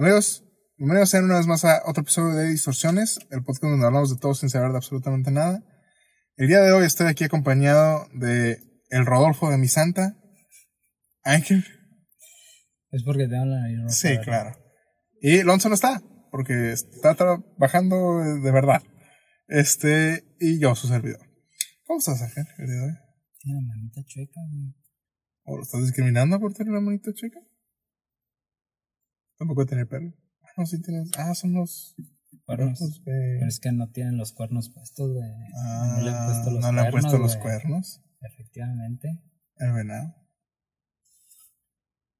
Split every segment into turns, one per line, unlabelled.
Amigos, bienvenidos sean una vez más a otro episodio de Distorsiones, el podcast donde hablamos de todo sin saber de absolutamente nada. El día de hoy estoy aquí acompañado de el Rodolfo de mi santa, Ángel.
Es porque nariz roja,
Sí,
¿verdad?
claro. Y Lonzo no está, porque está trabajando de verdad. Este, y yo, su servidor. ¿Cómo estás, Ángel, el día de hoy?
Tiene la manita chueca, güey.
¿O lo estás discriminando por tener una manita chica? Tampoco tener pelo. Ah, no, sí tienes. Ah, son los.
Cuernos. Pero es que no tienen los cuernos puestos, güey.
Ah,
no le han puesto los
no le han
cuernos,
puesto los cuernos.
Efectivamente.
El venado.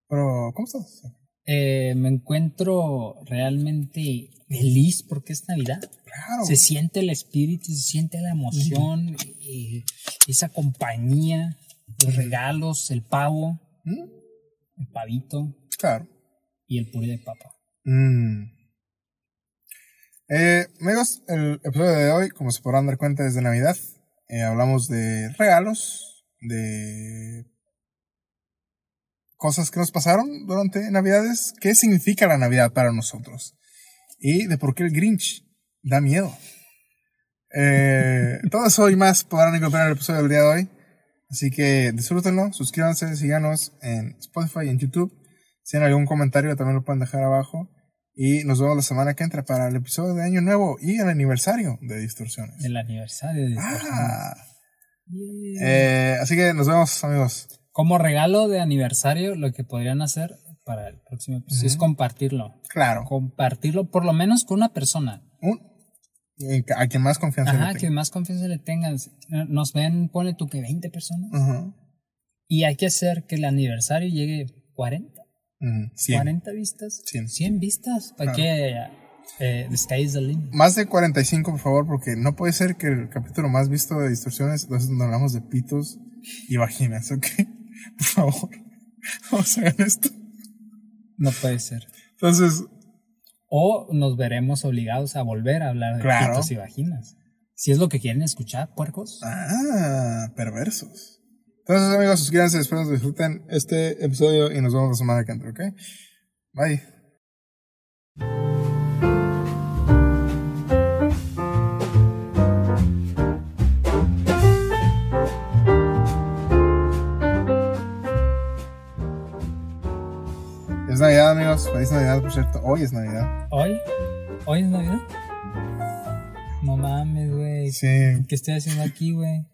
Pero, ¿cómo estás?
Eh, me encuentro realmente feliz porque es Navidad.
Claro.
Se siente el espíritu, se siente la emoción, eh, esa compañía, los regalos, el pavo,
¿Mm?
el pavito
Claro.
Y el puré de papa.
Mm. Eh, amigos, el episodio de hoy, como se podrán dar cuenta, es de Navidad. Eh, hablamos de regalos, de cosas que nos pasaron durante Navidades, qué significa la Navidad para nosotros y de por qué el Grinch da miedo. Eh, todo eso y más podrán encontrar en el episodio del día de hoy. Así que disfrútenlo, suscríbanse, síganos en Spotify y en YouTube. Si tienen algún comentario también lo pueden dejar abajo. Y nos vemos la semana que entra para el episodio de Año Nuevo y el aniversario de Distorsiones.
El aniversario de
Ah,
Distorsiones.
eh, así que nos vemos, amigos.
Como regalo de aniversario, lo que podrían hacer para el próximo episodio es compartirlo.
Claro.
Compartirlo por lo menos con una persona.
Un- a quien más confianza le
Ajá,
tenga.
que más confianza le tengas. Nos ven, pone tú que 20 personas.
Ajá.
Y hay que hacer que el aniversario llegue 40.
Ujú, cien.
40 vistas.
Cien.
100 vistas. Para
Claro.
que eh, the sky is the limit.
Más de 45, por favor, porque no puede ser que el capítulo más visto de Distorsiones es donde hablamos de pitos y vaginas, ¿ok? Por favor, vamos a hacer esto.
No puede ser.
Entonces,
O nos veremos obligados a volver a hablar de
Claro.
pitos y vaginas. Si es lo que quieren escuchar, puercos.
ah, perversos. Entonces, amigos, suscríbanse, espero que disfruten este episodio y nos vemos la semana que entra, ¿ok? Bye. Es Navidad, amigos. Feliz Navidad, por cierto. Hoy es Navidad.
¿Hoy? ¿Hoy es Navidad? No mames, güey.
Sí.
¿Qué estoy haciendo aquí, güey?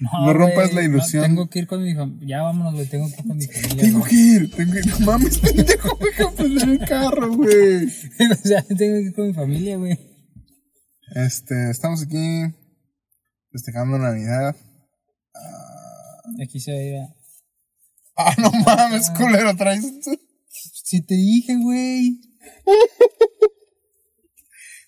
No rompas
güey,
la ilusión.
no, tengo que ir con mi familia. Ya vámonos, güey. Tengo que ir con mi familia.
Tengo que ir, tengo que ir. No mames, pendejo, deja prender el carro, güey.
o sea, tengo que ir con mi familia, güey.
Este, estamos aquí festejando Navidad.
Aquí se veía.
Ah, no mames, culero, traes.
Si te dije, güey.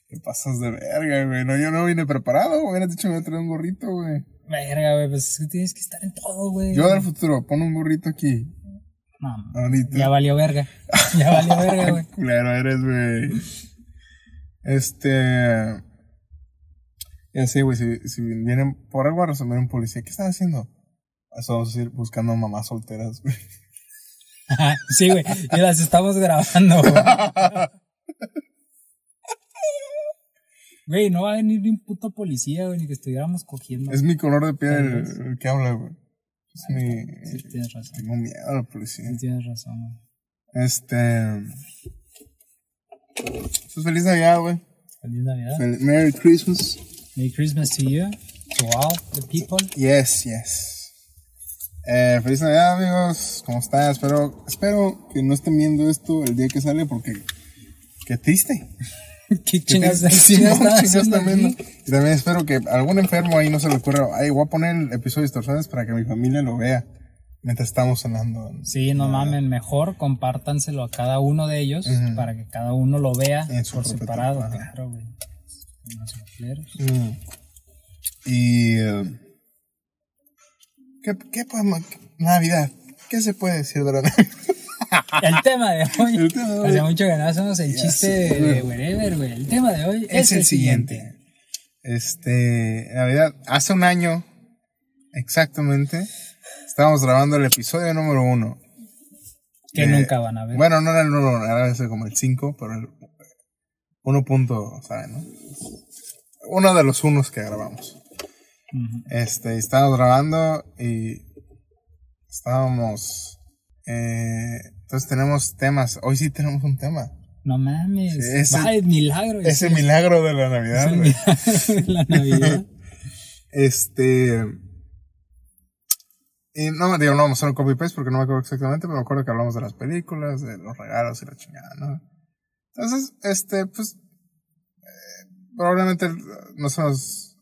Te pasas de verga, güey. No, yo no vine preparado. Me hubieras dicho que me voy a traer un gorrito, güey.
Verga, güey. Pues es que tienes que estar en todo, güey.
Yo del futuro, pon un gorrito aquí.
No,
Ahorita.
ya valió verga. Ya valió verga, güey.
Culero eres, güey. Este. Ya sé, güey, si, si vienen por algo a resolver un policía, ¿qué están haciendo? Eso vamos a ir buscando mamás solteras, güey.
Sí, güey. Y las estamos grabando, güey. Güey, no va a venir ni un puto policía, güey, ni que estuviéramos cogiendo.
Es mi color de piel el, el que habla, güey. Es mi.
Sí, tienes razón.
Tengo miedo a la policía.
Sí, tienes razón, güey.
Este. Pues feliz Navidad, güey.
Feliz Navidad.
Fel- Merry Christmas.
Merry Christmas to you, to all the people.
Yes, yes. Eh, feliz Navidad, amigos. ¿Cómo están? Espero, espero que no estén viendo esto el día que sale porque. Qué triste.
¿Qué chingas qué
Sí, no,
aquí?
Y también espero que algún enfermo ahí no se le ocurra. Ay, voy a poner el episodio de distorsiones para que mi familia lo vea mientras estamos cenando.
Sí, no mamen, mejor compártanselo a cada uno de ellos para que cada uno lo vea por separado.
tiempo.
Claro, güey.
Mm. Y. eh, ¿qué, ¿Qué podemos.? Navidad. ¿Qué se puede decir de la Navidad?
El tema de hoy.
El tema de hoy.
Hace mucho que no hacemos el
Ya
chiste de wherever, güey. El tema de hoy
es el siguiente. Este, Navidad, hace un año exactamente, estábamos grabando el episodio número uno.
Que
Eh,
nunca van a ver.
Bueno, no era el 1, era ese como el 5, pero el 1 punto, ¿saben? No? Uno de los unos que grabamos. Este, estábamos grabando y estábamos. Eh, entonces tenemos temas. Hoy sí tenemos un tema.
No mames.
Sí, ese-
Va, es milagro.
Ese
es-
milagro de la
es
Navidad.
el
güey.
milagro de la Navidad.
Este. Y no, digo, no vamos a hacer un copy-paste porque no me acuerdo exactamente, pero me acuerdo que hablamos de las películas, de los regalos y la chingada, ¿no? Entonces, este, pues. eh, probablemente nosotros.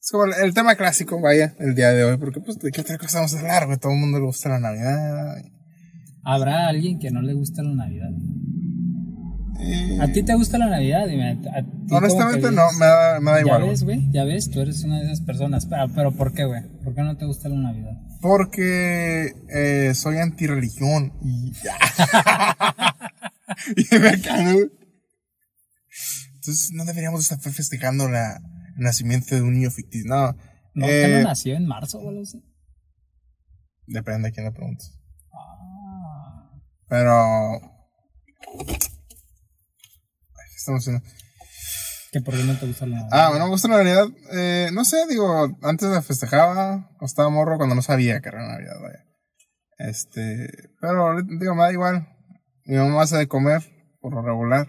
Es como el, el tema clásico, vaya, el día de hoy, porque, pues, ¿de qué otra cosa vamos a hablar, güey? Todo el mundo le gusta la Navidad.
Habrá alguien que no le gusta la Navidad.
y-
¿A ti te gusta la Navidad? Dime, a
Honestamente, no, me da, me da
Ya
igual. güey.
ves, güey, ya ves, tú eres una de esas personas. Pero, pero ¿por qué, güey? ¿Por qué no te gusta la Navidad?
Porque eh, soy antirreligión y ya. y me cago. Entonces no deberíamos estar festejando la, el nacimiento de un niño ficticio. No,
¿No,
eh,
que no nació en marzo o algo así?
depende de quién le preguntes. Pero... Ay, ¿qué estamos haciendo?
¿Que por qué no te gusta la Navidad?
Ah, bueno, me gusta la Navidad. Eh, no sé, digo, antes la festejaba, cuando estaba morro, cuando no sabía que era Navidad, vaya. Este, pero ahorita, digo, me da igual. Mi mamá hace de comer, por lo regular.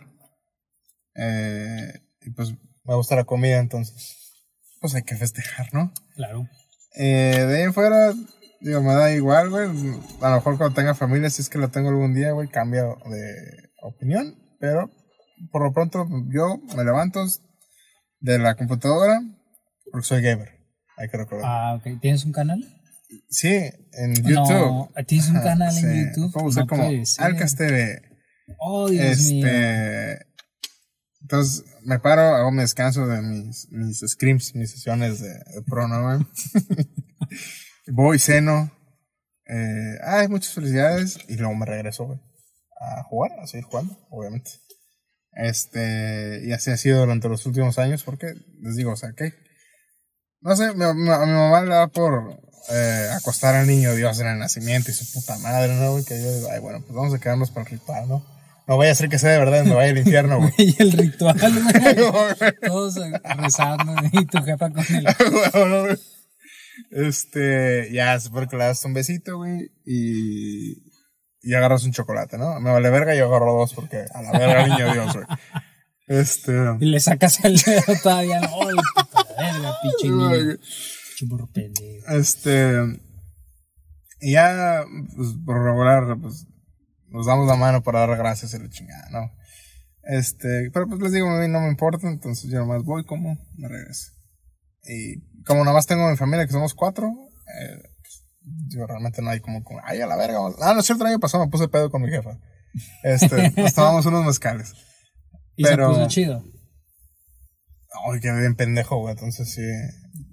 Eh, y pues me gusta la comida, entonces, pues hay que festejar, ¿no?
Claro.
Eh, de ahí en fuera, digo, me da igual, güey. A lo mejor cuando tenga familia, si es que la tengo algún día, güey, cambio de opinión. Pero por lo pronto, yo me levanto de la computadora porque soy gamer. Hay que recordar.
Ah, ok. ¿Tienes un canal?
Sí, en YouTube.
No, ¿tienes un canal
sí.
en YouTube?
Puedo buscar
No
como. Alcas TV.
Oh, Dios mío.
Este. Entonces me paro, hago mi descanso de mis, mis scrims, mis sesiones de, de pro, ¿no, güey? Voy, ceno. Eh, ay, muchas felicidades. Y luego me regreso, güey, a jugar, a seguir jugando, obviamente. Este, y así ha sido durante los últimos años, porque les digo, o sea, que. No sé, mi- a mi mamá le da por eh, acostar al niño Dios en el nacimiento y su puta madre, ¿no, güey? Que yo digo, ay, bueno, pues vamos a quedarnos para el ritual, ¿no? No vaya a ser que sea de verdad me vaya al infierno, güey.
Y el ritual, güey. Todos rezando y tu jefa con el...
Este, ya, supone que le das un besito, güey, y, y agarras un chocolate, ¿no? Me vale verga y yo agarro dos porque a la verga niño Dios, güey. Este,
Y le sacas el dedo todavía. ¡Ay, puta verga, pinche niño! pendejo.
este, y ya, pues, por regular, pues, nos damos la mano para dar gracias a la chingada, ¿no? Este, pero pues les digo, a mí no me importa, entonces yo nomás voy como, me regreso. Y como nomás tengo mi familia, que somos cuatro, eh, pues, digo, realmente no hay como, como, ay, a la verga. vamos". Ah, no es cierto, el año pasado me puse pedo con mi jefa. Este, pues tomamos unos mezcales.
Y
Pero-
se puso chido.
Ay, quedé bien pendejo, güey, entonces sí.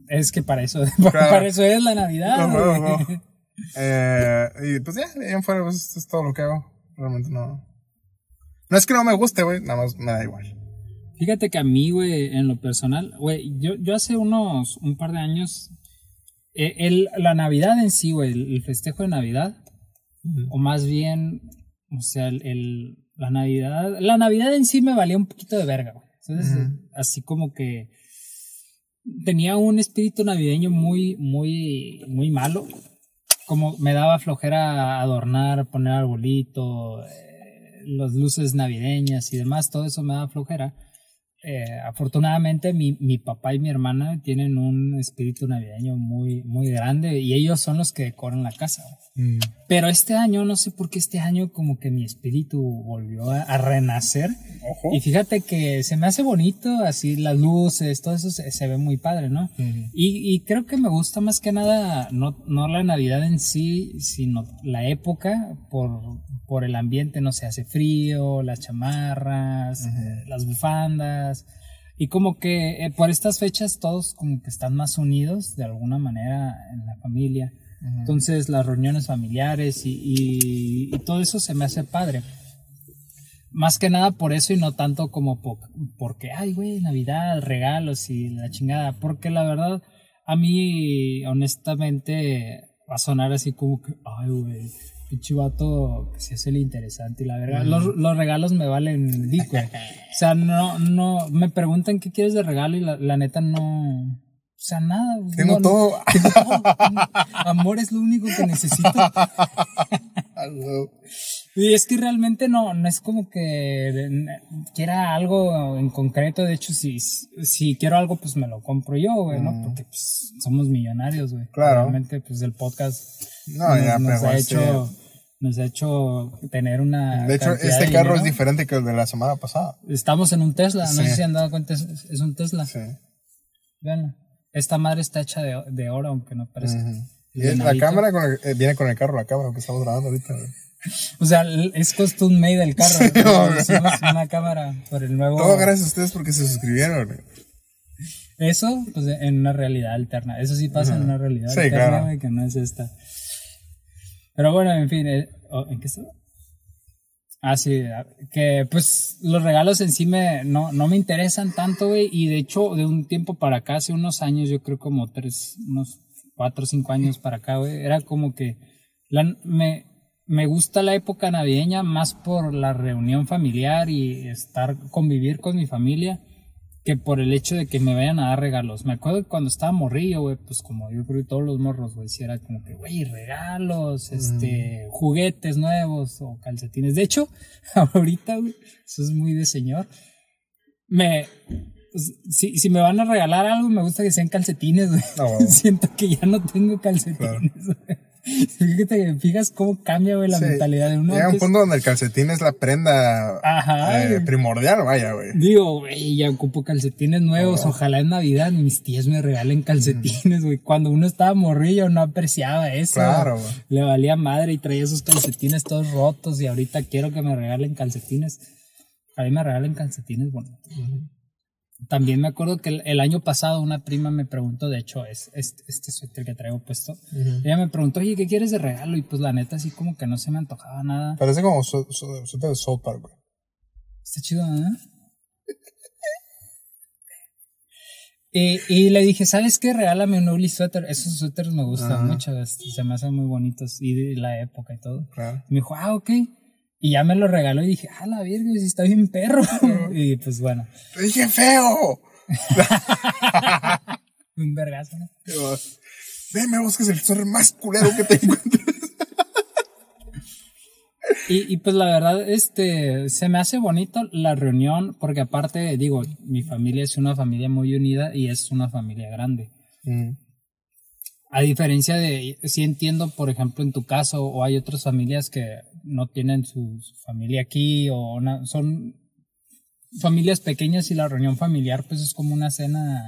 Es que para eso,
Claro.
para eso es la Navidad.
No, no, no. Eh, y pues ya, de ahí en fuera, pues esto es todo lo que hago. Realmente no. No es que no me guste, güey, nada más me da igual.
Fíjate que a mí, güey, en lo personal, güey, yo, yo hace unos, un par de años, eh, el, la Navidad en sí, güey, el, el festejo de Navidad, o más bien, o sea, el, el- la Navidad, la Navidad en sí me valía un poquito de verga, güey. Entonces, así como que tenía un espíritu navideño muy, muy, muy malo. Como me daba flojera adornar, poner arbolito, eh, las luces navideñas y demás, todo eso me daba flojera. Eh, afortunadamente mi, mi papá y mi hermana tienen un espíritu navideño muy, muy grande y ellos son los que decoran la casa. güey. Pero este año, no sé por qué este año como que mi espíritu volvió a, a renacer.
Ojo.
Y fíjate que se me hace bonito, así las luces, todo eso se, se ve muy padre, ¿no? Y, y creo que me gusta más que nada, no, no la Navidad en sí, sino la época, por, por el ambiente, no sé, hace frío, las chamarras, eh, las bufandas. Y como que eh, por estas fechas todos como que están más unidos de alguna manera en la familia. Entonces las reuniones familiares y, y- y todo eso se me hace padre. Más que nada por eso y no tanto como po- porque, ay, güey, Navidad, regalos y la chingada. Porque la verdad, a mí, honestamente, va a sonar así como que, ay, güey, pinche vato que se hace el interesante y la verdad, los, los, regalos me valen dico. o sea, no, no, me preguntan qué quieres de regalo y la, la neta no, o sea, nada.
Tengo todo.
Amor es lo único que necesito. y es que realmente no, no es como que quiera algo en concreto. De hecho, si, si quiero algo, pues me lo compro yo, güey, ¿no? Porque pues, somos millonarios, güey.
Claro.
Realmente, pues el podcast no, nos, ya, nos ha hecho nos ha hecho tener una.
De hecho, este carro es diferente que el de la semana pasada.
Estamos en un Tesla, no sé si han dado cuenta, es, un Tesla. Sí. Esta madre está hecha de, de oro, aunque no parezca.
la cámara con eh, viene con el carro, la cámara que estamos grabando ahorita.
O sea, es custom made el carro. una cámara por el nuevo.
Todo gracias a ustedes porque se suscribieron.
Eso, pues en una realidad alterna. Eso sí pasa en una realidad alterna, que no es esta. Pero bueno, en fin, eh, oh, ¿en qué estaba? Ah, sí, que pues los regalos en sí me, no, no me interesan tanto, güey, y de hecho de un tiempo para acá, hace unos años, yo creo como tres, unos cuatro o cinco años para acá, güey, era como que la, me, me gusta la época navideña más por la reunión familiar y estar, convivir con mi familia, que por el hecho de que me vayan a dar regalos. Me acuerdo que cuando estaba morrillo, güey, pues como yo creo que todos los morros, güey, si era como que, güey, regalos, este, juguetes nuevos o calcetines. De hecho, ahorita, güey, eso es muy de señor. Me, pues, si, si me van a regalar algo, me gusta que sean calcetines, güey. Ah, Siento que ya no tengo calcetines, güey. Fíjate, fijas cómo cambia, güey, la mentalidad de uno.
Llega un punto donde el calcetín es la prenda eh, primordial, vaya, güey.
Digo, güey, ya ocupo calcetines nuevos. Ojalá en Navidad mis tías me regalen calcetines, güey. Cuando uno estaba morrillo no apreciaba eso. Claro, güey. Le valía madre y traía esos calcetines todos rotos y ahorita quiero que me regalen calcetines. A mí me regalen calcetines bonitos. También me acuerdo que el, año pasado una prima me preguntó, de hecho, es, este suéter que traigo puesto. Ella me preguntó, oye, ¿qué quieres de regalo? Y pues la neta, así como que no se me antojaba nada.
Parece como suéter de South Park, güey.
Está chido, ¿eh? y, le dije, ¿sabes qué? Regálame un ugly suéter. Esos suéteres me gustan mucho, se me hacen muy bonitos y de la época y todo. me dijo, ah, ok. Y ya me lo regaló y dije, ah, la virgen, si está bien perro. y pues bueno.
¡Te dije feo!
Un vergazo, ¿no?
Ven, me busques el zorro más culero que te encuentres.
y, y pues la verdad, este, se me hace bonito la reunión, porque aparte, digo, mi familia es una familia muy unida y es una familia grande. Mm. A diferencia de, si entiendo, por ejemplo, en tu caso, o hay otras familias que no tienen su, familia aquí, o son familias pequeñas y la reunión familiar, pues es como una cena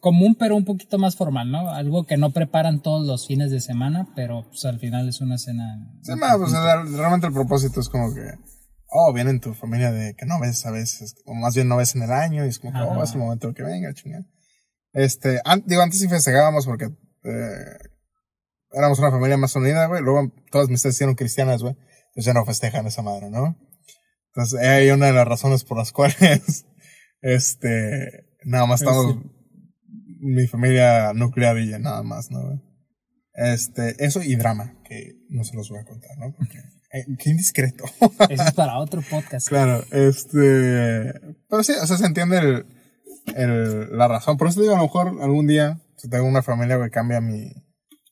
común, pero un poquito más formal, ¿no? Algo que no preparan todos los fines de semana, pero pues al final es una cena.
Sí, pues, realmente el propósito es como que, oh, vienen tu familia de que no ves a veces, o más bien no ves en el año, y es como que, oh, es el momento que venga, chingada. Este, digo, antes sí festejábamos porque eh, éramos una familia más unida, güey. Luego todas mis tías hicieron cristianas, güey. Entonces ya no festejan esa madre, ¿no? Entonces, hay una de las razones por las cuales, este, nada más estamos, mi familia nucleadilla, nada más, ¿no? Este, eso y drama, que no se los voy a contar, ¿no? Porque, eh, qué indiscreto.
Eso es para otro podcast.
Claro, este, pero sí, o sea, se entiende el, el, la razón. Por eso digo, a lo mejor algún día, si tengo una familia que cambia mi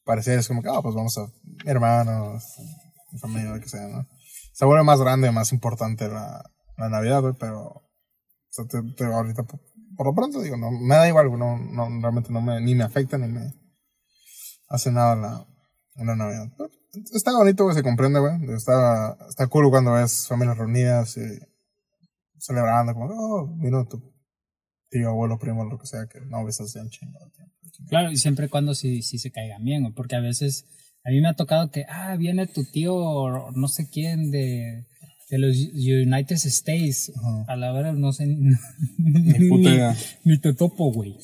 parecer, es como que, ah, pues vamos a, mi hermano, mi familia, lo que sea, ¿no? Se vuelve más grande, más importante la, la Navidad, güey, pero, o sea, te, ahorita, por, lo pronto digo, no, me da igual, no, no, realmente no me, ni me afecta, ni me hace nada la, la Navidad. está bonito, güey, se comprende, güey. Está, está cool cuando ves familias reunidas y celebrando, como, oh, vino tu tío, abuelo, primo, lo que sea, que no ves así un chingo
Claro, y siempre cuando sí, sí se caigan bien, porque a veces a mí me ha tocado que, ah, viene tu tío, no sé quién, de, de los United States, a la verdad no sé, ni, ni, te topo, güey,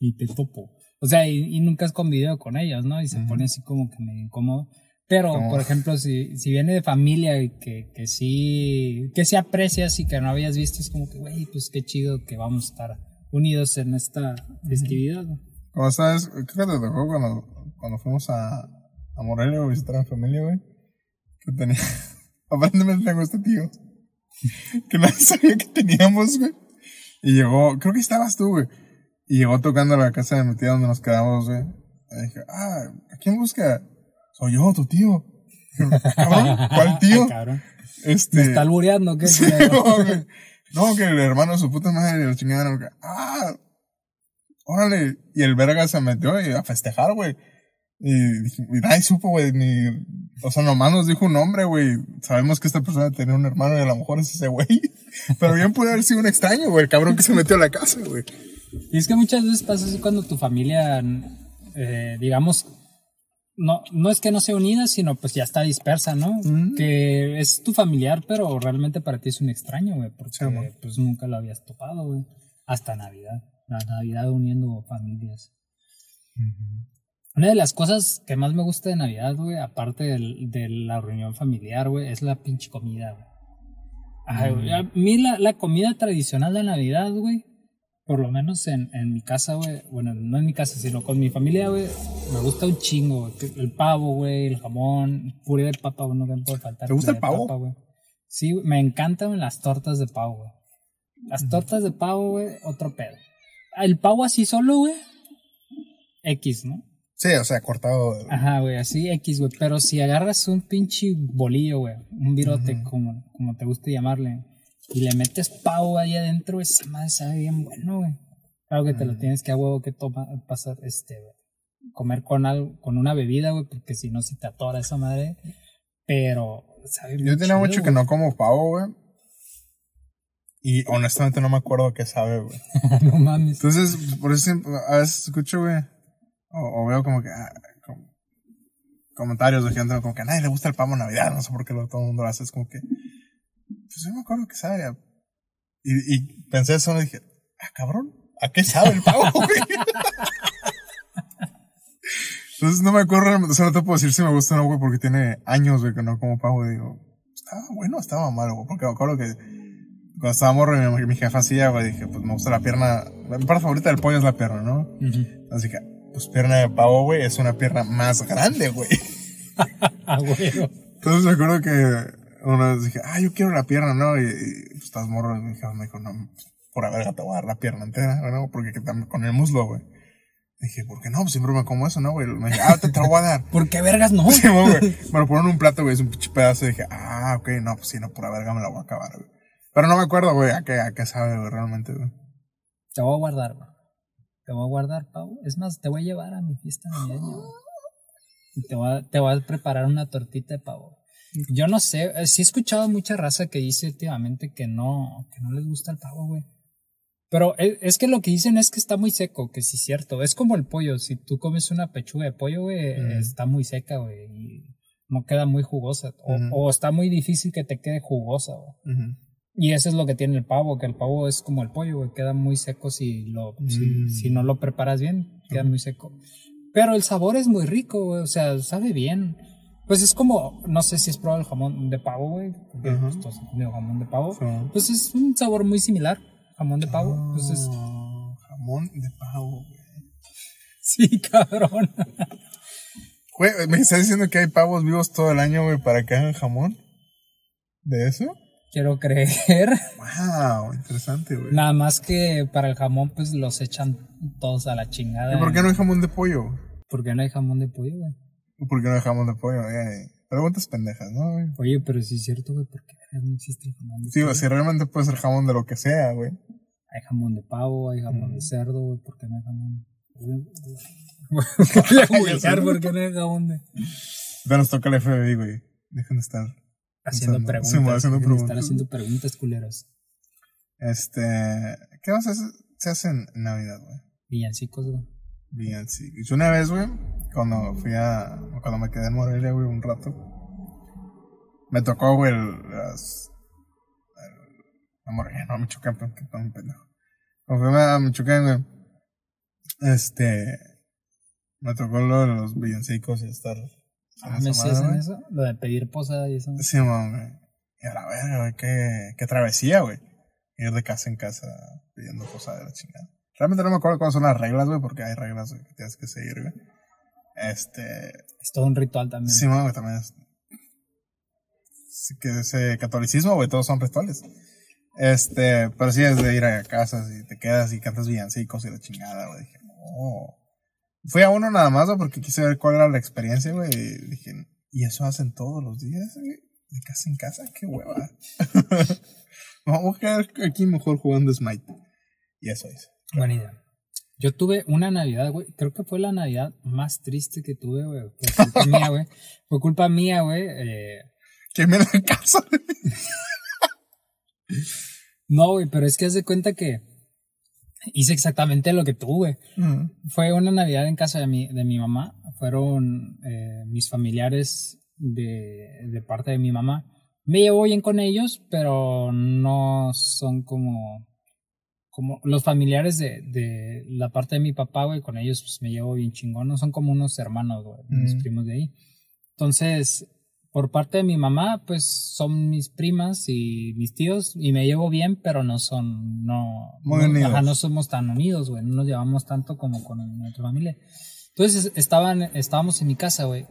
ni te topo. O sea, y, nunca has convivido con ellos, ¿no? Y se pone así como que me incómodo. Pero, por ejemplo, si, si viene de familia y que, que sí, que sí aprecias y que no habías visto, es como que, güey, pues qué chido que vamos a estar unidos en esta festividad.
Como sabes, creo que te tocó cuando cuando fuimos a, a Morelia a visitar a mi familia, güey. Que tenía. Aparentemente tengo este tío. Que nadie sabía que teníamos, güey. Y llegó, creo que estabas tú, güey. Y llegó tocando a la casa de mi tía donde nos quedamos, güey. Y dije, ah, ¿a quién busca? Soy yo, tu tío. Cabrón, ¿cuál tío?
Cabrón.
Este.
Me está albureando, ¿qué?
Sí, no, que el hermano de su puta madre la chingada. Ah, órale. Y el verga se metió y a festejar, güey. Y, y nadie supo, güey, ni. O sea, nomás nos dijo un nombre, güey. Sabemos que esta persona tenía un hermano y a lo mejor es ese güey. Pero bien puede haber sido un extraño, güey, el cabrón que se metió a la casa, güey.
Y es que muchas veces pasa así cuando tu familia, eh, digamos, no, no es que no sea unida, sino pues ya está dispersa, ¿no?
Mm.
Que es tu familiar, pero realmente para ti es un extraño, güey, porque
Sí,
pues nunca lo habías topado, güey. Hasta Navidad. La Navidad uniendo familias. Una de las cosas que más me gusta de Navidad, güey, aparte del- de la reunión familiar, güey, es la pinche comida, güey. Ay, güey, A mí la, la comida tradicional de Navidad, güey, por lo menos en, en mi casa, güey, bueno, no en mi casa, sino con mi familia, güey, me gusta un chingo, güey. El pavo, güey, el jamón, puré de papa, güey, no me puede faltar.
¿Te gusta el pavo?
papa. Sí, me encantan las tortas de pavo, güey. Las tortas de pavo, güey, otro pedo. El pavo así solo, güey, X, ¿no?
Sí, o sea, cortado.
Ajá, güey, así X, güey. Pero si agarras un pinche bolillo, güey, un virote, como, como te guste llamarle, y le metes pavo ahí adentro, esa madre sabe bien bueno, güey. Claro que te lo tienes que a huevo que toma, pasar, este, comer con algo, con una bebida, güey, porque si no, si te atora esa madre. Pero, sabe
Yo tenía
chido,
mucho que no como pavo, güey. Y honestamente no me acuerdo a qué sabe, güey.
no mames.
Entonces, por eso siempre- a veces escucho, güey. O, o veo como que. ah, como- comentarios de gente como que a nadie le gusta el pavo en Navidad. No sé por qué lo, todo el mundo lo hace. Es como que. Pues yo me acuerdo que sabe. a- Y, y pensé eso y dije, ah, cabrón. ¿A qué sabe el pavo, güey? Entonces no me acuerdo, o sea, no te puedo decir si me gusta o no, güey, porque tiene años, güey, que no como pavo. Y digo, estaba bueno, estaba malo, güey, porque me acuerdo que cuando estaba morro, mi, mi jefa hacía, güey, dije, pues me gusta la pierna. Mi parte favorita del pollo es la pierna, ¿no?
Ujú.
Así que, pues pierna de pavo, güey, es una pierna más grande, güey.
Ah, güey.
Entonces me acuerdo que una vez dije, ah, yo quiero la pierna, ¿no? Y, y, pues estás morro, y mi jefa me dijo, no, por la verga te voy a dar la pierna entera, ¿no? Porque con el muslo, güey. Dije, ¿por qué no? Pues siempre me como eso, ¿no, güey? Me dije, ah, te, te lo voy a dar.
¿Por qué vergas no?
Sí, güey. Me lo ponen en un plato, güey, es un pinche pedazo. Y dije, ah, ok, no, pues sí, no, pura verga me la voy a acabar, güey. Pero no me acuerdo, güey, a qué, a qué sabe, güey, realmente, güey.
Te voy a guardar, güey. Te voy a guardar, Pau. Es más, te voy a llevar a mi fiesta navideña, güey. Y te voy, a, te voy a preparar una tortita de pavo. Yo no sé, eh, sí he escuchado mucha raza que dice últimamente que no, que no les gusta el pavo, güey. Pero es, es que lo que dicen es que está muy seco, que sí es cierto. Es como el pollo. Si tú comes una pechuga de pollo, güey, está muy seca, güey. Y no queda muy jugosa. O, está muy difícil que te quede jugosa, güey. Y eso es lo que tiene el pavo, que el pavo es como el pollo, güey, queda muy seco si, lo, si,
Mm.
si no lo preparas bien, queda muy seco. Pero el sabor es muy rico, güey, o sea, sabe bien. Pues es como, no sé si has probado el jamón de pavo, güey, porque
Ajá.
pues, todos han comido jamón de pavo.
Sí.
Pues es un sabor muy similar, jamón de pavo.
Ah, jamón de pavo, güey.
sí, cabrón.
Güey, ¿me estás diciendo que hay pavos vivos todo el año, güey, para que hagan jamón? ¿De eso?
Quiero creer.
Wow, interesante, güey.
Nada más que para el jamón, pues los echan todos a la chingada.
¿Y por qué no hay jamón de pollo?
¿Por qué no hay jamón de pollo, güey?
¿Y ¿Por qué no hay jamón de pollo? Eh, preguntas pendejas, ¿no? güey?
Oye, pero sí es cierto, güey, ¿por qué no existe el jamón de
Sí,
pollo?
si realmente puede ser jamón de lo que sea, güey.
Hay jamón de pavo, hay jamón
Mm.
de cerdo, güey, ¿por qué no hay jamón? Voy a googlear por qué no hay jamón de...
Ya nos toca el FBI, güey. Dejen de estar.
Haciendo
Pensando.
preguntas.
Sí, haciendo
dejen de
preguntas.
Estar haciendo preguntas culeras.
Este. ¿Qué más se hace en Navidad, güey?
Villancicos, güey.
Bien, sí. Yo una vez, güey, cuando fui a. Cuando me quedé en Morelia, güey, un rato. Me tocó, güey, las. a Morelia, no, Michoacán, pero que tan pendejo. Cuando fui a Michoacán, güey. Este. Me tocó lo de los villancicos y estar.
Ah, ¿me hacen eso? Lo de pedir posada y eso.
Sí, man, güey. Y a la verga, güey, qué, qué travesía, güey. Ir de casa en casa pidiendo cosas de la chingada. Realmente no me acuerdo cuáles son las reglas, güey, porque hay reglas que tienes que seguir, güey. Este.
Es todo un ritual también.
Sí, güey, también es. Sí, que ese catolicismo, güey, todos son rituales. Este, pero sí es de ir a casas y te quedas y cantas villancicos y la chingada, güey. Dije, no. Fui a uno nada más, güey, porque quise ver cuál era la experiencia, güey. Y dije, ¿y eso hacen todos los días, güey? De casa en casa, qué hueva. Vamos a quedar aquí mejor jugando Smite. Y eso es.
Buena idea. Yo tuve una Navidad, güey. Creo que fue la Navidad más triste que tuve, güey. Fue culpa mía, güey. Fue culpa mía, güey. Eh,
Que me la casa.
No, güey, pero es que haz de cuenta que hice exactamente lo que tú, güey. Fue una Navidad en casa de mi, de mi mamá. Fueron eh, mis familiares de, de parte de mi mamá. Me llevo bien con ellos, pero no son como, como los familiares de, de la parte de mi papá, güey. Con ellos pues, me llevo bien chingón. No son como unos hermanos, güey, mis primos de ahí. Entonces, por parte de mi mamá, pues son mis primas y mis tíos y me llevo bien, pero no son, no,
Muy
no,
unidos.
ajá, no somos tan unidos, güey, no nos llevamos tanto como con nuestra familia. Entonces estaban, estábamos en mi casa, güey,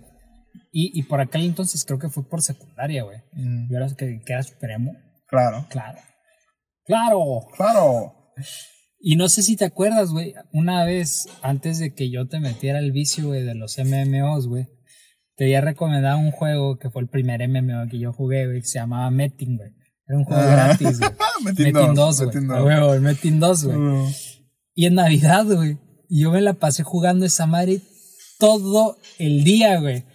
y, y por aquel entonces creo que fue por secundaria, güey.
Mm,
Yo era que, que era supremo,
Claro.
claro. Claro.
Claro.
Y no sé si te acuerdas, güey, una vez antes de que yo te metiera el vicio, güey, de los MMOs, güey, te había recomendado un juego que fue el primer MMO que yo jugué, güey, que se llamaba Metin, güey. Era un juego
Ah.
gratis, güey.
Metin
Metin 2,
2,
güey.
Metin
A
2.
huevo, el Metin 2, güey. Y en Navidad, güey, yo me la pasé jugando esa madre todo el día, güey.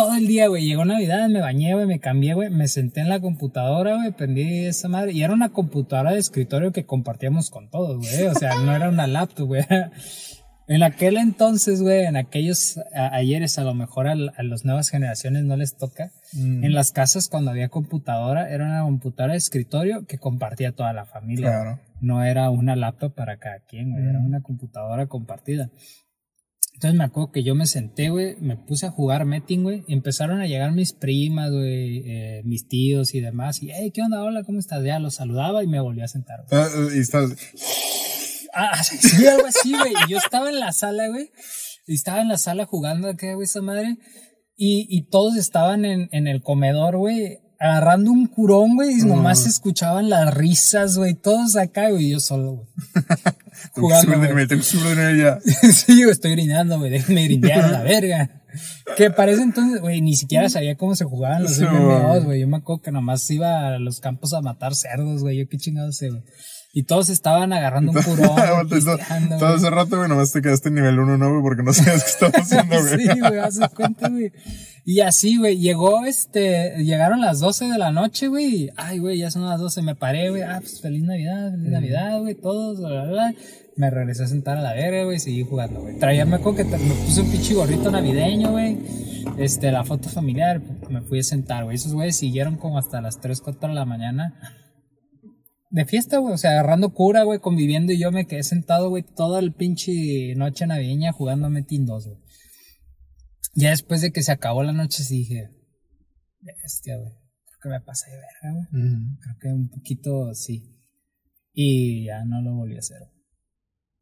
Todo el día, güey. Llegó Navidad, me bañé, güey, me cambié, güey. Me senté en la computadora, güey, prendí esa madre. Y era una computadora de escritorio que compartíamos con todos, güey. O sea, no era una laptop, güey. En aquel entonces, güey, en aquellos a- ayeres, a lo mejor a, a las nuevas generaciones no les toca.
Mm.
En las casas, cuando había computadora, era una computadora de escritorio que compartía toda la familia.
Claro.
No era una laptop para cada quien, güey. Era
Mm.
una computadora compartida. Entonces me acuerdo que yo me senté, güey, me puse a jugar Metin, güey, y empezaron a llegar mis primas, güey, eh, mis tíos y demás. Y, hey, ¿qué onda? Hola, ¿cómo estás? Ya los saludaba y me volví a sentar, güey.
Ah, Y estás.
Ah, sí, algo así, güey. Y yo estaba en la sala, güey. Y estaba en la sala jugando acá, güey, esa madre. Y, y todos estaban en, en el comedor, güey, agarrando un curón, güey. Y nomás se escuchaban las risas, güey. Todos acá, güey. Yo solo, güey. Jugando, güey.
Me tengo ella.
sí, güey, estoy grinando, güey. Déjenme grindear a la verga. Que para ese entonces, güey, ni siquiera sabía cómo se jugaban los MMOs,
güey.
Yo me acuerdo que nomás iba a los campos a matar cerdos, güey. Yo qué chingados sé, güey. Y todos estaban agarrando un curón,
Todo, ese rato, güey, nomás te quedaste en nivel 1, ¿no, güey? Porque no sabías qué estabas haciendo, güey.
Sí, güey, haces cuenta, güey. Y así, güey, llegó este, llegaron las 12 de la noche, güey. Ay, güey, ya son las 12, me paré, güey. Ah, pues feliz Navidad, feliz Navidad, güey, todos, bla, bla, bla. Me regresé a sentar a la verga, güey, y seguí jugando, güey. Traía, me que te- me puse un pinche gorrito navideño, güey. Este, la foto familiar, me fui a sentar, güey. Esos güeyes siguieron como hasta las 3, 4 de la mañana. De fiesta, güey, o sea, agarrando cura, güey, conviviendo y yo me quedé sentado, güey, toda el pinche noche navideña jugando Metin 2, güey. Ya después de que se acabó la noche, sí dije, bestia, güey, creo que me pasé de verga, güey.
Mm.
Creo que un poquito sí. Y ya no lo volví a hacer. güey.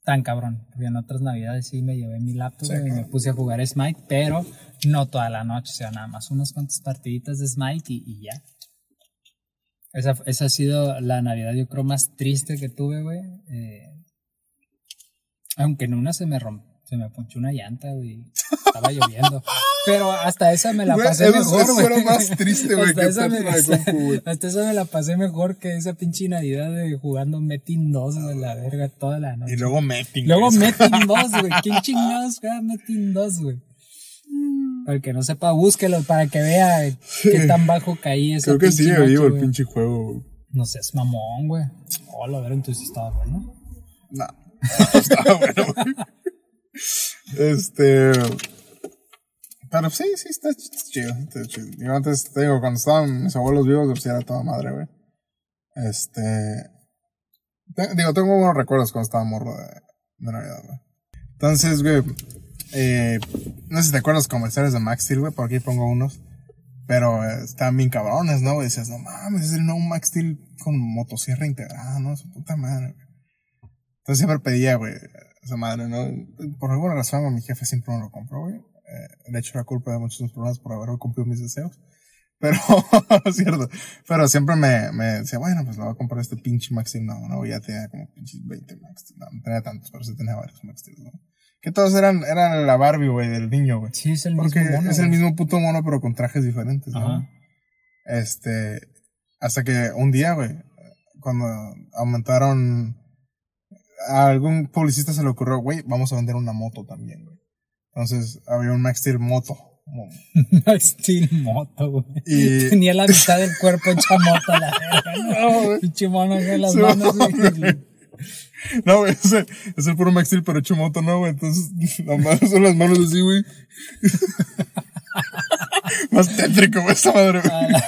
Tan cabrón, porque en otras navidades sí me llevé mi laptop
Sí,
y me puse a jugar Smite, pero no toda la noche, o sea, nada más unas cuantas partiditas de Smite y, y ya. Esa, esa ha sido la Navidad, yo creo, más triste que tuve, güey. Eh, aunque en una se me rompió, se me ponchó una llanta, güey. Estaba lloviendo. Pero hasta esa me la
Güey,
pasé
eso-
mejor,
eso
güey.
era más triste, güey,
Hasta esa me- hasta- hasta esa me la pasé mejor que esa pinche Navidad de jugando Metin 2, güey, la verga, toda la noche.
Y luego Metin.
Luego. Metin 2, güey. ¿Quién chingados juega Metin 2, güey? Para el que no sepa, búsquelo para que vea qué tan bajo caí esa
Creo que sigue vivo el pinche juego, güey.
No seas mamón, güey. Hola, a ver, entonces estaba bueno.
No. Estaba bueno, güey. Este. Pero sí, sí, está ch- chido. Está chido. Yo antes, te digo, cuando estaban mis abuelos vivos, pues era toda madre, güey. Este. te- digo, tengo buenos recuerdos cuando estaba morro de, de Navidad, güey. Entonces, güey. Eh, no sé si te acuerdas los comerciales de Max Steel, güey. Por aquí pongo unos. Pero eh, estaban bien cabrones, ¿no? güey? Dices, no mames, es el nuevo Max Steel con motosierra integrada, ¿no? Su puta madre, güey. Entonces siempre pedía, güey, esa madre, ¿no? Por alguna razón, güey, mi jefe siempre me lo compró, güey. eh, le hecho la culpa de muchos problemas por haber cumplido mis deseos. Pero, no cierto. Pero siempre me, me decía, bueno, pues le voy a comprar este pinche Maxi. No, no, ya tenía como pinches 20 Maxi. No, no tenía tantos, pero sí tenía varios Maxi, ¿no? Que todos eran, eran la Barbie, güey, del niño, güey.
Sí, es el
Porque
mismo mono.
es el
güey.
mismo puto mono, pero con trajes diferentes, ¿no? Este, hasta que un día, güey, cuando aumentaron, a algún publicista se le ocurrió, güey, vamos a vender una moto también, güey. Entonces, había un Max Steel moto. Mo-
Steel moto, güey.
Y-
Tenía la mitad del cuerpo hecha moto, la verga,
No, güey.
Pinche mono en las manos,
güey. No, güey, es el, es el puro Max Steel, pero hecho moto, ¿no, güey? Entonces, nomás son las manos así, güey. Más tétrico, güey, madre, güey.
A la-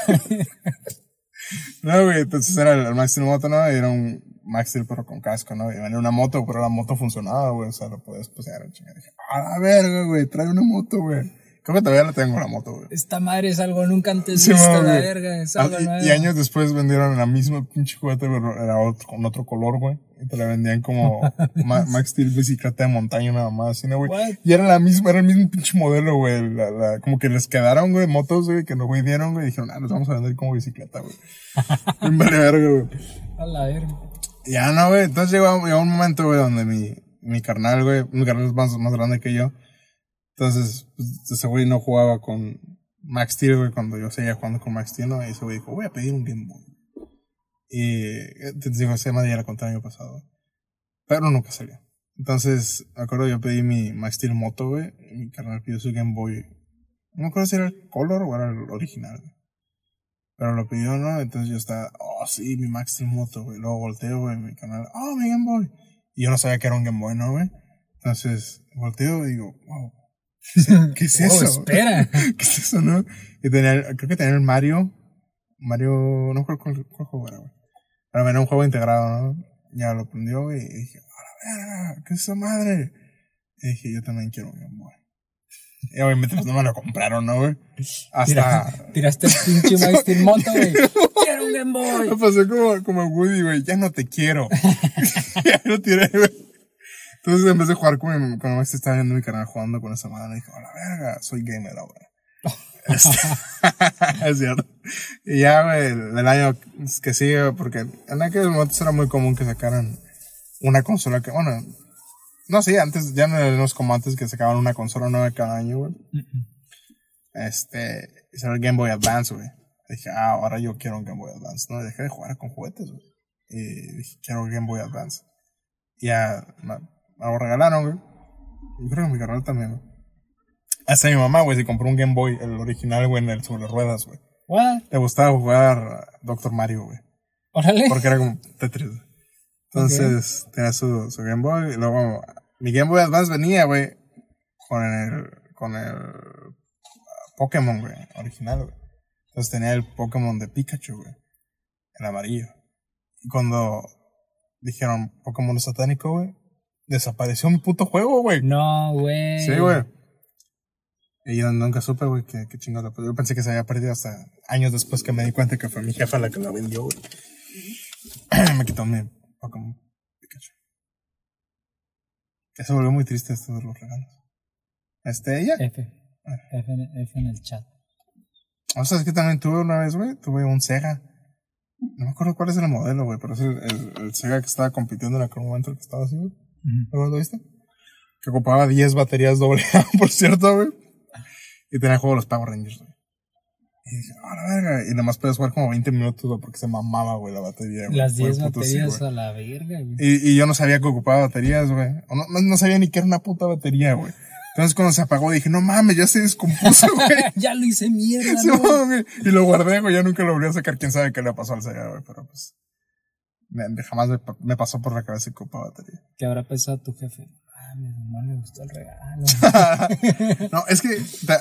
No, güey, entonces era el, el Max Steel moto, ¿no? Y era un Max Steel, pero con casco, ¿no? Y venía una moto, pero la moto funcionaba, güey. O sea, lo podías poseer, chingada. Dije, a la verga, güey, trae una moto, güey. Creo que todavía la tengo, la moto, güey.
Esta madre es algo nunca antes
Sí,
visto, la
güey.
verga. Es
Ah, y, años después vendieron la misma pinche juguete, pero era otro, con otro color, güey. Y te la vendían como Ma- Max Steel bicicleta de montaña, nada más, así, ¿no, güey?
What?
Y era la misma, era el mismo pinche modelo, güey. La, la, como que les quedaron, güey, motos, güey, que no vendieron, güey. Y dijeron, ah, los vamos a vender como bicicleta, güey. Bien vale verga, güey.
A la verga.
Ya no, güey. Entonces llegó, llegó un momento, güey, donde mi, mi carnal, güey, mi carnal es más, más grande que yo. Entonces, pues, ese güey no jugaba con Max Steel, güey, cuando yo seguía jugando con Max Steel, ¿no? Y ese güey dijo, voy a pedir un Game Boy. Y eh, te digo, ese madre ya la conté el año pasado. Pero nunca salió. Entonces, me acuerdo, yo pedí mi Max Steel Moto, güey. Mi carnal pidió su Game Boy. No me acuerdo si era el Color o era el original, güey. Pero lo pidió, ¿no? Entonces yo estaba, oh, sí, mi Max Steel Moto, güey. Luego volteo, güey, mi canal, oh, mi Game Boy. Y yo no sabía que era un Game Boy, ¿no, güey? Entonces, volteo y digo, wow. ¿Qué es
Oh,
eso?
espera.
¿Qué es eso, no? Y tenía, el- creo que tenía el Mario. Mario, no recuerdo cuál, cuál juego era, güey. Pero venía un juego integrado, ¿no? Ya lo prendió, y dije, a la verga, ¿qué es esa madre? Y dije, yo también quiero un Game Boy. Y obviamente pues no me lo compraron, ¿no, güey? Hasta...
Tira- tiraste el pinche Max Steel moto, güey. Quiero un Game Boy.
Me pasó como, como Woody, güey, ya no te quiero. ya lo tiré, güey. Entonces, en vez de jugar con mi, con Max, estaba viendo mi canal jugando con esa madre. Dije, a la verga, soy gamer ahora. Este, es cierto. Y ya, güey, el, año que sigue, porque en aquellos momentos era muy común que sacaran una consola que, bueno, no sé, antes, ya no éramos como antes que sacaban una consola nueva cada año, güey. Este, y salió el Game Boy Advance, güey. Dije, ah, ahora yo quiero un Game Boy Advance. No, dejé de jugar con juguetes, güey. Y dije, quiero un Game Boy Advance. Y ya, me, me lo regalaron, güey. Yo creo que mi carnal también, güey. Hasta mi mamá, güey, se compró un Game Boy, el original, güey, en el sobre ruedas, güey.
What?
Le gustaba jugar Doctor Mario, güey.
Órale.
Porque era como Tetris. Entonces, tenía su, su Game Boy. Y luego, mi Game Boy Advance venía, güey, con el, con el ah, Pokémon, güey, original, güey. Entonces tenía el Pokémon de Pikachu, güey. El amarillo. Y cuando dijeron Pokémon satánico, güey, desapareció mi puto juego, güey.
No, güey.
Sí, güey. Y yo nunca supe, güey, qué, qué chingada. Yo pensé que se había perdido hasta años después que me di cuenta que fue mi jefa la que la vendió, güey. me quitó mi Pokémon Pikachu. Eso volvió muy triste esto de los regalos. Este, ya.
F. F, en- F en el chat.
O sea, es que también tuve una vez, güey, tuve un Sega. No me acuerdo cuál es el modelo, güey, pero es el, el, el Sega que estaba compitiendo en aquel momento el que estaba así, güey. ¿Lo viste? Que ocupaba 10 baterías doble A, por cierto, güey. Y tenía juego de los Power Rangers, güey. Y dije, a la verga. Y nada más podías jugar como 20 minutos, güey, porque se mamaba, güey, la batería, güey.
Las
Por el
10
puto sí,
baterías a la verga, güey.
y, y yo no sabía que ocupaba baterías, güey. No, no, no sabía ni que era una puta batería, güey. Entonces cuando se apagó dije, no mames, ya se descompuso, güey.
ya lo hice mierda,
Sí,
¿no?
güey. Y lo guardé, güey. Ya nunca lo volví a sacar. Quién sabe qué le pasó al Sega, güey. Pero pues. Me- jamás me, pa- me pasó por la cabeza que ocupaba batería.
¿Qué habrá pensado tu jefe? Ah, no le gustó el regalo.
No, es que. da-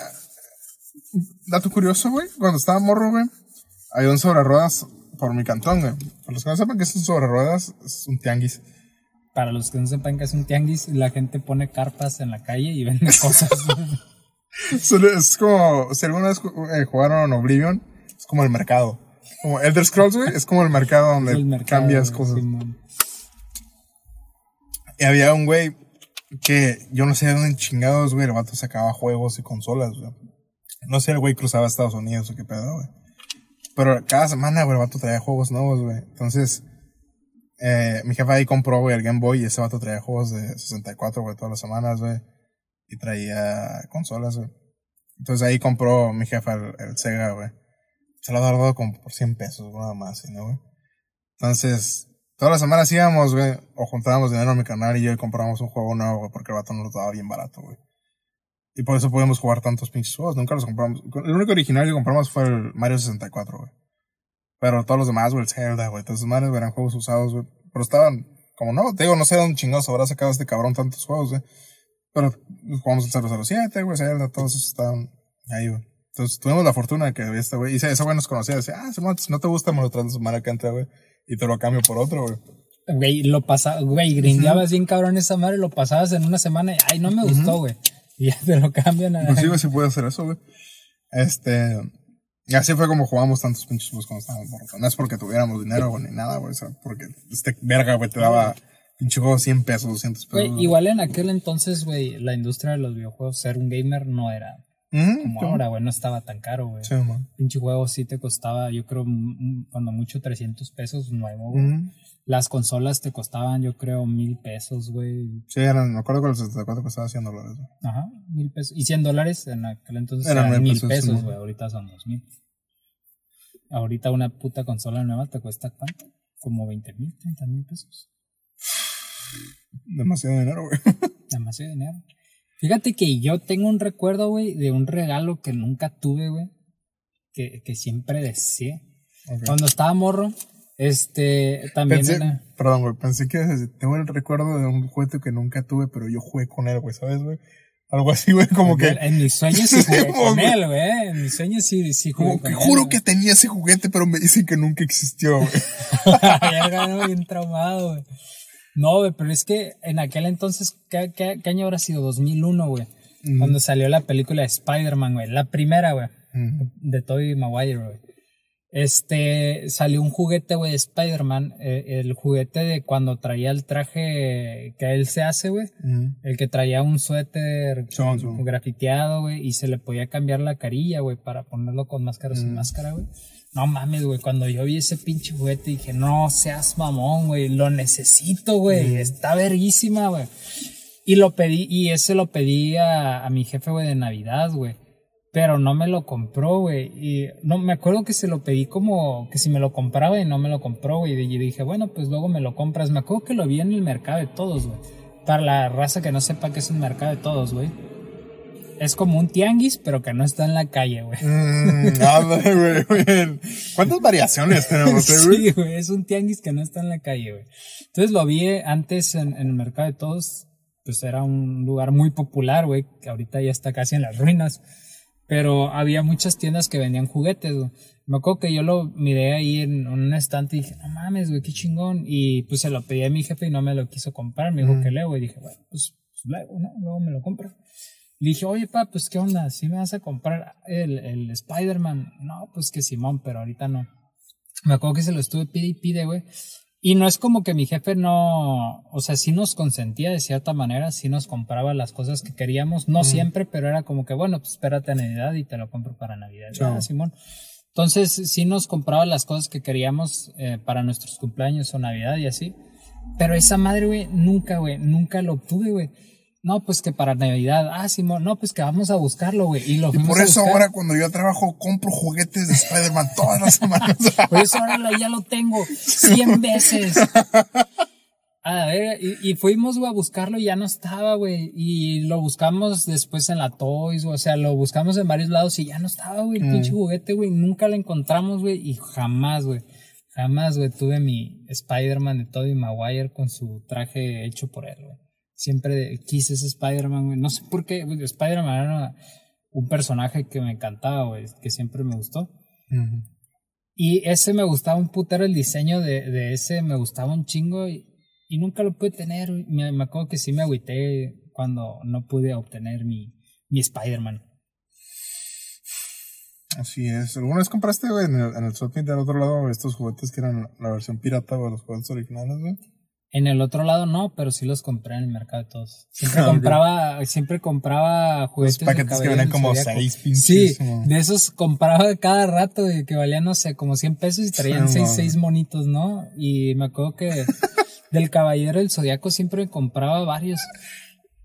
dato curioso, güey. Cuando estaba morro, güey. Había un sobre ruedas por mi cantón, güey. Para los que no sepan que es un sobre ruedas, es un tianguis.
Para los que no sepan que es un tianguis, la gente pone carpas en la calle y vende cosas.
Es como. Si alguna vez eh, jugaron Oblivion, es como el mercado. Como Elder Scrolls, güey. Es como el mercado donde
el mercado,
cambias cosas.
Simón.
Y había un güey que yo no sé de dónde chingados, güey, el vato sacaba juegos y consolas, güey. No sé, el güey cruzaba Estados Unidos o qué pedo, güey. Pero cada semana, güey, el vato traía juegos nuevos, güey. Entonces, eh, mi jefe ahí compró, güey, el Game Boy y ese vato traía juegos de 64, güey, todas las semanas, güey. Y traía consolas, güey. Entonces ahí compró mi jefe el, Sega, güey. Se lo ha dado como por 100 pesos, nada más, ¿no? Entonces, todas las semanas íbamos, güey, o juntábamos dinero en mi canal y yo y comprábamos un juego nuevo, güey, porque el vato nos lo daba bien barato, güey. Y por eso podíamos jugar tantos pinches juegos. Nunca los compramos. El único original que compramos fue el Mario 64, güey. Pero todos los demás, güey, el Zelda, güey. Todos los demás eran juegos usados, güey. Pero estaban, como no, te digo, no sé dónde chingados habrá sacado este cabrón tantos juegos, güey. Pero jugamos el 007, güey, Zelda, todos esos estaban ahí, güey. Entonces tuvimos la fortuna de que este güey, y ese güey nos conocía, decía, ah, si no te gusta, me lo traes la semana que entra, güey. Y te lo cambio por otro, güey.
Güey, lo pasaba, güey, grindeabas bien cabrón esa madre, lo pasabas en una semana y, ay, no me gustó, güey. Y ya te lo cambian
a... Inclusive sí puede hacer eso, güey. Este... Y así fue como jugamos tantos pinches juegos cuando estábamos morros. No es porque tuviéramos dinero, güey, ni nada, güey. O sea, porque este verga, güey, te daba pinche juego 100 pesos, 200 pesos.
Güey, igual en aquel entonces, güey, la industria de los videojuegos, ser un gamer no era como ahora, güey, no estaba tan caro, güey. Sí. Pinche juego sí te costaba, yo creo, cuando mucho 300 pesos nuevo, güey. Las consolas te costaban, yo creo, mil pesos, güey.
Sí, eran, me acuerdo que el 64 costaba 100 dólares. Güey.
Ajá, mil pesos. Y 100 dólares en aquel entonces eran, mil pesos, güey. Ahorita son dos mil. Ahorita una puta consola nueva te cuesta cuánto? Como 20 mil, 30 mil pesos.
Demasiado dinero, güey.
Demasiado dinero. Fíjate que yo tengo un recuerdo, güey, de un regalo que nunca tuve, güey. Que, que siempre deseé. Cuando estaba morro, este, también
era... Perdón, güey, pensé que tengo el recuerdo de un juguete que nunca tuve, pero yo jugué con él, güey, ¿sabes, güey? Algo así, güey, como que...
En mis sueños sí jugué con él, güey. En mis sueños sí, sí jugué
como que juro que tenía ese juguete, pero me dicen que nunca existió, güey.
ya bien traumado, güey. No, güey, pero es que en aquel entonces, ¿qué, qué, año habrá sido? 2001, güey. Cuando salió la película de Spider-Man, güey. La primera, güey. De Tobey Maguire, güey. Este, salió un juguete, güey, de Spider-Man. Eh, el juguete de cuando traía el traje que él se hace, güey. El que traía un suéter grafiteado, güey. Y se le podía cambiar la carilla, güey, para ponerlo con máscara sin máscara, güey. No mames, güey, cuando yo vi ese pinche juguete dije, no seas mamón, güey, lo necesito, güey, está verguísima, güey. Y lo pedí, y ese lo pedí a, mi jefe, güey, de Navidad, güey. Pero no me lo compró, güey. Y no, me acuerdo que se lo pedí como que si me lo compraba y no me lo compró, güey. Y dije, bueno, pues luego me lo compras. Me acuerdo que lo vi en el mercado de todos, güey. Para la raza que no sepa que es un mercado de todos, güey es como un tianguis, pero que no está en la calle, güey.
Mm, güey, ¿Cuántas variaciones tenemos,
eh, güey? Sí, güey, es un tianguis que no está en la calle, güey. Entonces lo vi antes en, el mercado de todos, pues era un lugar muy popular, güey, que ahorita ya está casi en las ruinas. Pero había muchas tiendas que vendían juguetes, güey. Me acuerdo que yo lo miré ahí en un estante y dije, no mames, güey, qué chingón. Y pues se lo pedí a mi jefe y no me lo quiso comprar. Me dijo mm. que leo, y dije, bueno, pues, pues luego, ¿no? Luego me lo compro. Le dije, oye, pa, pues qué onda, si me vas a comprar el, el Spider-Man. No, pues que Simón, pero ahorita no. Me acuerdo que se lo estuve pide y pide, güey. Y no es como que mi jefe no, o sea, sí nos consentía de cierta manera, sí nos compraba las cosas que queríamos, no siempre, pero era como que, bueno, pues espérate a Navidad y te lo compro para Navidad. Ah, Simón. Entonces, sí nos compraba las cosas que queríamos eh, para nuestros cumpleaños o Navidad y así. Pero esa madre, güey, nunca, güey, nunca lo obtuve, güey. No, pues que para Navidad. Ah, Simón, no, pues que vamos a buscarlo, güey. Y, lo
y por eso ahora cuando yo trabajo compro juguetes de Spider-Man todas las semanas.
por eso ahora ya lo tengo 100 veces. A ver, y, fuimos, güey, a buscarlo y ya no estaba, güey. Y lo buscamos después en la Toys, o sea, lo buscamos en varios lados y ya no estaba, güey, el mm. pinche juguete, güey. Nunca lo encontramos, güey, y jamás, güey. Jamás, güey, tuve mi Spider-Man de Tobey Maguire con su traje hecho por él, güey siempre quise ese Spider-Man, güey. No sé por qué, Spider-Man era un personaje que me encantaba, güey, que siempre me gustó. Y ese me gustaba un putero, el diseño de, de ese me gustaba un chingo y, y nunca lo pude tener. Me, me, acuerdo que sí me agüité cuando no pude obtener mi, mi Spider-Man.
Así es. ¿Alguna vez compraste, güey, en el, en el shopping del otro lado estos juguetes que eran la versión pirata, o los juguetes originales, güey?
En el otro lado no, pero sí los compré en el mercado de todos. Siempre compraba, siempre compraba juguetes.
Los paquetes
de
que venían como seis pinches.
Sí, de esos compraba cada rato, güey, que valían, no sé, como 100 pesos y traían
Sí,
seis, seis monitos, ¿no? Y me acuerdo que del Caballero del Zodiaco siempre compraba varios,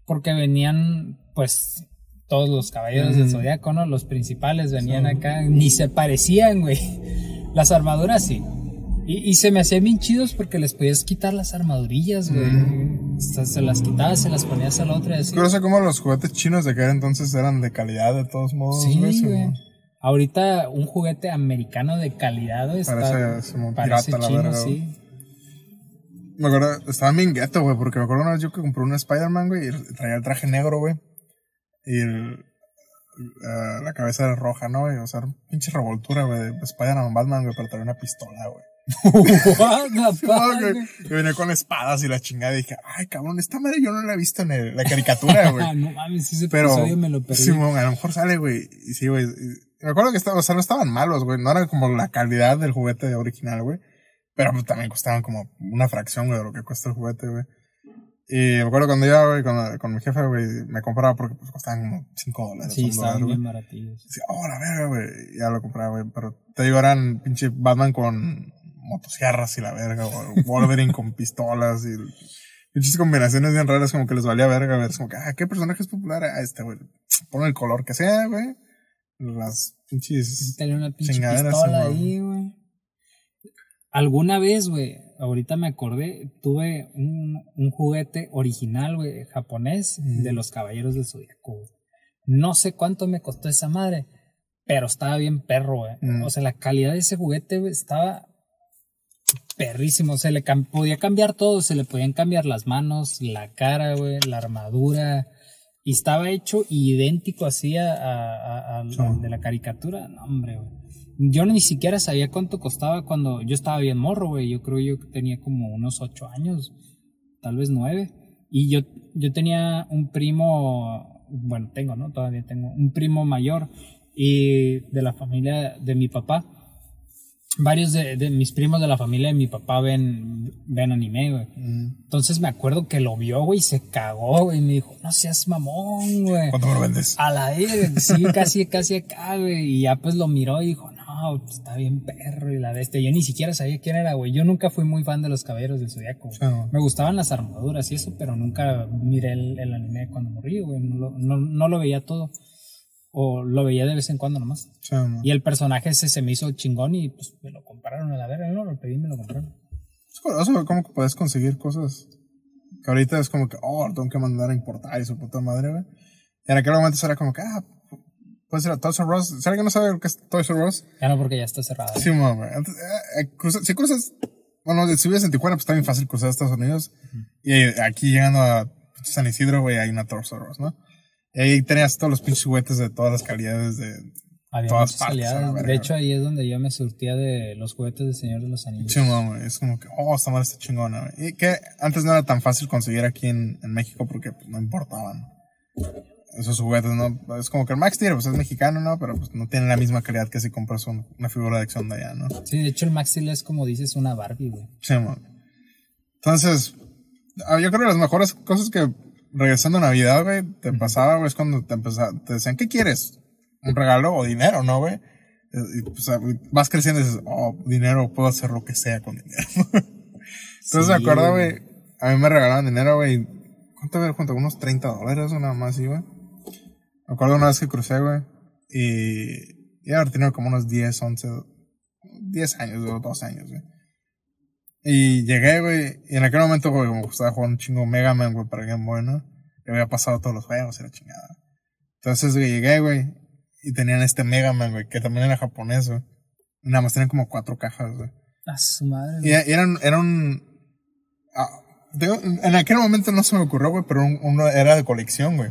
porque venían, pues, todos los Caballeros del
Ujú.
Zodiaco, ¿no? Los principales venían acá, ni se parecían, güey. Las armaduras sí. Y, y se me hacían bien chidos porque les podías quitar las armadurillas, güey. Se las quitabas, se las ponías a la otra así.
Curioso como los juguetes chinos de aquel entonces eran de calidad de todos modos.
Sí,
güey,
güey. Ahorita un juguete americano de calidad güey, está,
Parece
parece
pirata la verga,
sí.
Me acuerdo, estaba bien gueto, güey, porque me acuerdo una vez yo que compré un Spider-Man, güey, y traía el traje negro, güey. Y el, eh, la cabeza era roja, ¿no? Y, o sea, pinche revoltura, güey, de Spider-Man Batman, güey, pero traía una pistola, güey.
What the
Sí,
fuck?
Y venía con espadas y la chingada. Y dije, ay, cabrón, esta madre yo no la he visto en el- la caricatura, güey.
No mames, ese
Pero,
episodio me lo perdí.
sí, güey, a lo mejor sale, güey. Y sí, güey. Me acuerdo que estaba, o sea, no estaban malos, güey. No era como la calidad del juguete original, güey. Pero pues, también costaban como una fracción, güey, de lo que cuesta el juguete, güey. Y me acuerdo cuando iba, güey, con, con mi jefe, güey, me compraba porque pues costaban como 5 dólares.
sí, estaban bien baratillos.
Decía, oh, la verga, güey. Ya lo compraba, güey. Pero te digo, eran pinche Batman con motosierras y la verga, o Wolverine con pistolas y pinches combinaciones bien raras, como que les valía verga, ver. Es como que, ah, ¿qué personaje es popular? Ah, este, güey. Pon el color que sea, güey. Las pinches.
Tenía una pinche pistola ahí, güey. Alguna vez, güey, ahorita me acordé, tuve un, un juguete original, güey, japonés,
Mm.
de los Caballeros del Zodiaco. No sé cuánto me costó esa madre, pero estaba bien perro, güey.
Mm.
O sea, la calidad de ese juguete, güey, estaba perrísimo. Se le cam- podía cambiar todo, se le podían cambiar las manos, la cara, güey, la armadura. Y estaba hecho idéntico así a, a- a- al- de la caricatura. No, hombre, güey. Yo ni siquiera sabía cuánto costaba cuando yo estaba bien morro, güey. Yo creo yo que tenía como unos ocho años, tal vez nueve. Y yo, yo tenía un primo, bueno, tengo, ¿no? Todavía tengo un primo mayor y de la familia de mi papá. Varios de, de mis primos de la familia de mi papá ven, ven anime, güey.
Mm.
Entonces me acuerdo que lo vio, güey, y se cagó, güey. Y me dijo, no seas mamón, güey.
¿Cuánto me lo vendes?
A la verga, sí, casi, casi acá, güey. Y ya pues lo miró y dijo, no, pues, está bien perro y la de este. Yo ni siquiera sabía quién era, güey. Yo nunca fui muy fan de los caballeros del zodiaco. Me gustaban las armaduras y eso, pero nunca miré el, el anime cuando morí, güey. No, lo- no, no lo veía todo. O lo veía de vez en cuando nomás.
Sí.
Y el personaje ese se me hizo chingón y pues me lo compraron a la verga, no lo pedí y me lo compraron.
Es curioso, cómo puedes conseguir cosas que ahorita es como que, oh, tengo que mandar a importar y su puta madre, güey. Y en aquel momento era como que, ah, puedes ir a Toys R Us. Si alguien no sabe lo que es Toys R Us,
Ya no, porque ya está cerrado.
Sí, mamá, güey. Eh, eh, cruza- si cruzas, bueno, si vives en Tijuana, pues está bien fácil cruzar a Estados Unidos. Y eh, aquí llegando a San Isidro, güey, hay una Toys R Us, ¿no? Y ahí tenías todos los pinches juguetes de todas las calidades de...
Había
todas partes,
calidades. De hecho, ahí es donde yo me surtía de los juguetes de Señor de los Anillos.
Mamá, güey. Es como que, oh, esta madre está chingona, güey. Y que antes no era tan fácil conseguir aquí en, en México porque pues, no importaban esos juguetes, ¿no? Es como que el Max Steel, pues es mexicano, ¿no? Pero pues no tiene la misma calidad que si compras un- una figura de acción de allá, ¿no?
Sí, de hecho el Max Steel es como dices una Barbie, güey.
Sí, man. Entonces, ah, yo creo que las mejores cosas que regresando a Navidad, güey, te pasaba, güey, es cuando te empezaba, te decían, ¿qué quieres? ¿Un regalo o dinero, no, güey? Eh, Y pues, vas creciendo y dices, oh, dinero, puedo hacer lo que sea con dinero. Entonces me acuerdo,
güey.
a mí me regalaban dinero, güey. ¿Cuánto había junto? Unos 30 dólares o nada más, sí, güey. Me acuerdo una vez que crucé, güey, y iba a haber tenido como unos 10, 11, 10 años, o 12 años, güey. Y llegué, güey, y en aquel momento, güey, como estaba jugando un chingo Mega Man, güey, para Game Boy, ¿no? Y había pasado todos los juegos y la chingada. Entonces, güey, llegué, güey, y tenían este Mega Man, güey, que también era japonés, güey. Y nada más tenían como cuatro cajas, güey.
A su madre.
Y y eran, era un... ah, digo, en aquel momento no se me ocurrió, güey, pero un- uno era de colección, güey.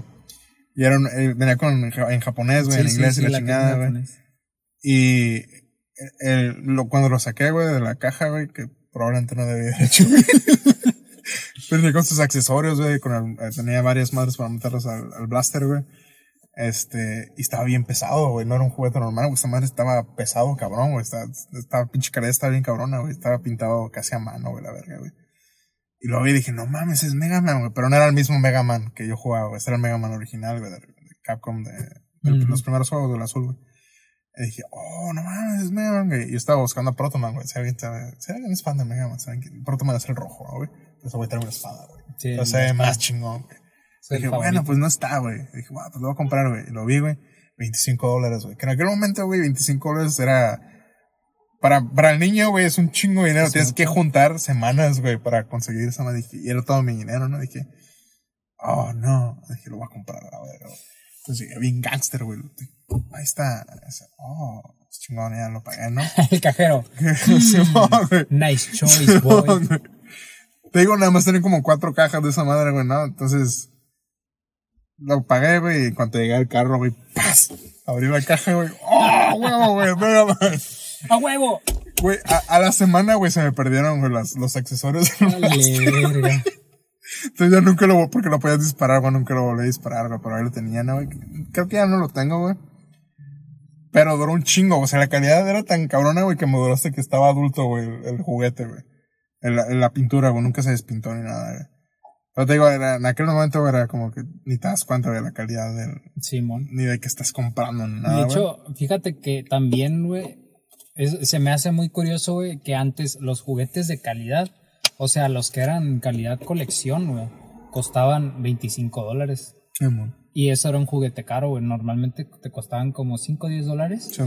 Y era un- eh, venía con, en ja- en japonés, güey,
Sí,
en
sí,
inglés
sí,
y la,
que
chingada, güey. Y el- lo, cuando lo saqué, güey, de la caja, güey, que probablemente no debía haber hecho, güey. Pero con sus accesorios, güey, con el- eh, tenía varias madres para meterlos al, al blaster, güey. Este, y estaba bien pesado, güey, no era un juguete normal, güey, esta madre estaba pesado, cabrón, güey, estaba, estaba pinche calidad, estaba bien cabrona, güey, estaba pintado casi a mano, güey, la verga, güey. Y luego vi y dije, no mames, es Mega Man, güey. Pero no era el mismo Mega Man que yo jugaba, güey. Este era el Mega Man original, güey, de, Capcom, de, los primeros juegos del azul, güey. Y dije, oh, no mames, es Mega Man, güey. Y yo estaba buscando a Protoman, güey. Si alguien, sabe- si alguien es fan de Mega Man, saben que Protoman es el rojo, ¿no, güey. Pero ese güey trae una espada, güey.
Sí,
Entonces se ve
más
chingón, güey.
Soy
Dije, bueno, pues no está, güey. Dije, bueno, pues lo voy a comprar, güey. Y lo vi, güey. 25 dólares, güey. Que en aquel momento, güey, 25 dólares era. Para, para el niño, güey, es un chingo de dinero.
Es
Tienes
mucho.
que juntar semanas, güey, para conseguir esa madre. Dije, Y era todo mi dinero, ¿no? Dije, oh, no. Dije, lo voy a comprar, a ver. güey. Entonces llegué bien gangster, güey. Ahí está. Oh, chingón, ya lo pagué, ¿no?
el cajero.
Güey.
Nice choice, boy.
Te digo, nada más tienen como cuatro cajas de esa madre, güey, ¿no? Entonces, lo pagué, güey, y en cuanto llegué al carro, güey, ¡paz! Abrí la caja, güey, ¡oh, huevo, güey! Mega Man!
¡A huevo!
Güey, a, a la semana, güey, se me perdieron, güey, los accesorios. Entonces ya nunca lo, porque lo podías disparar, güey, nunca lo volví a disparar, güey, pero ahí lo tenía, ¿no, güey? Creo que ya no lo tengo, güey. Pero duró un chingo, o sea, la calidad era tan cabrona, güey, que me duró hasta que estaba adulto, güey, el, el juguete, güey. La, la pintura, güey, nunca se despintó ni nada, güey. Pero te digo, era- en aquel momento era como que ni te das cuenta de la calidad del,
Simón.
ni de que estás comprando nada,
de hecho, fíjate que también, güey, es- se me hace muy curioso, güey, que antes los juguetes de calidad, o sea, los que eran calidad colección, güey, costaban 25 dólares.
Sí.
Y eso era un juguete caro, güey. Normalmente te costaban como 5 o 10 dólares.
Sí.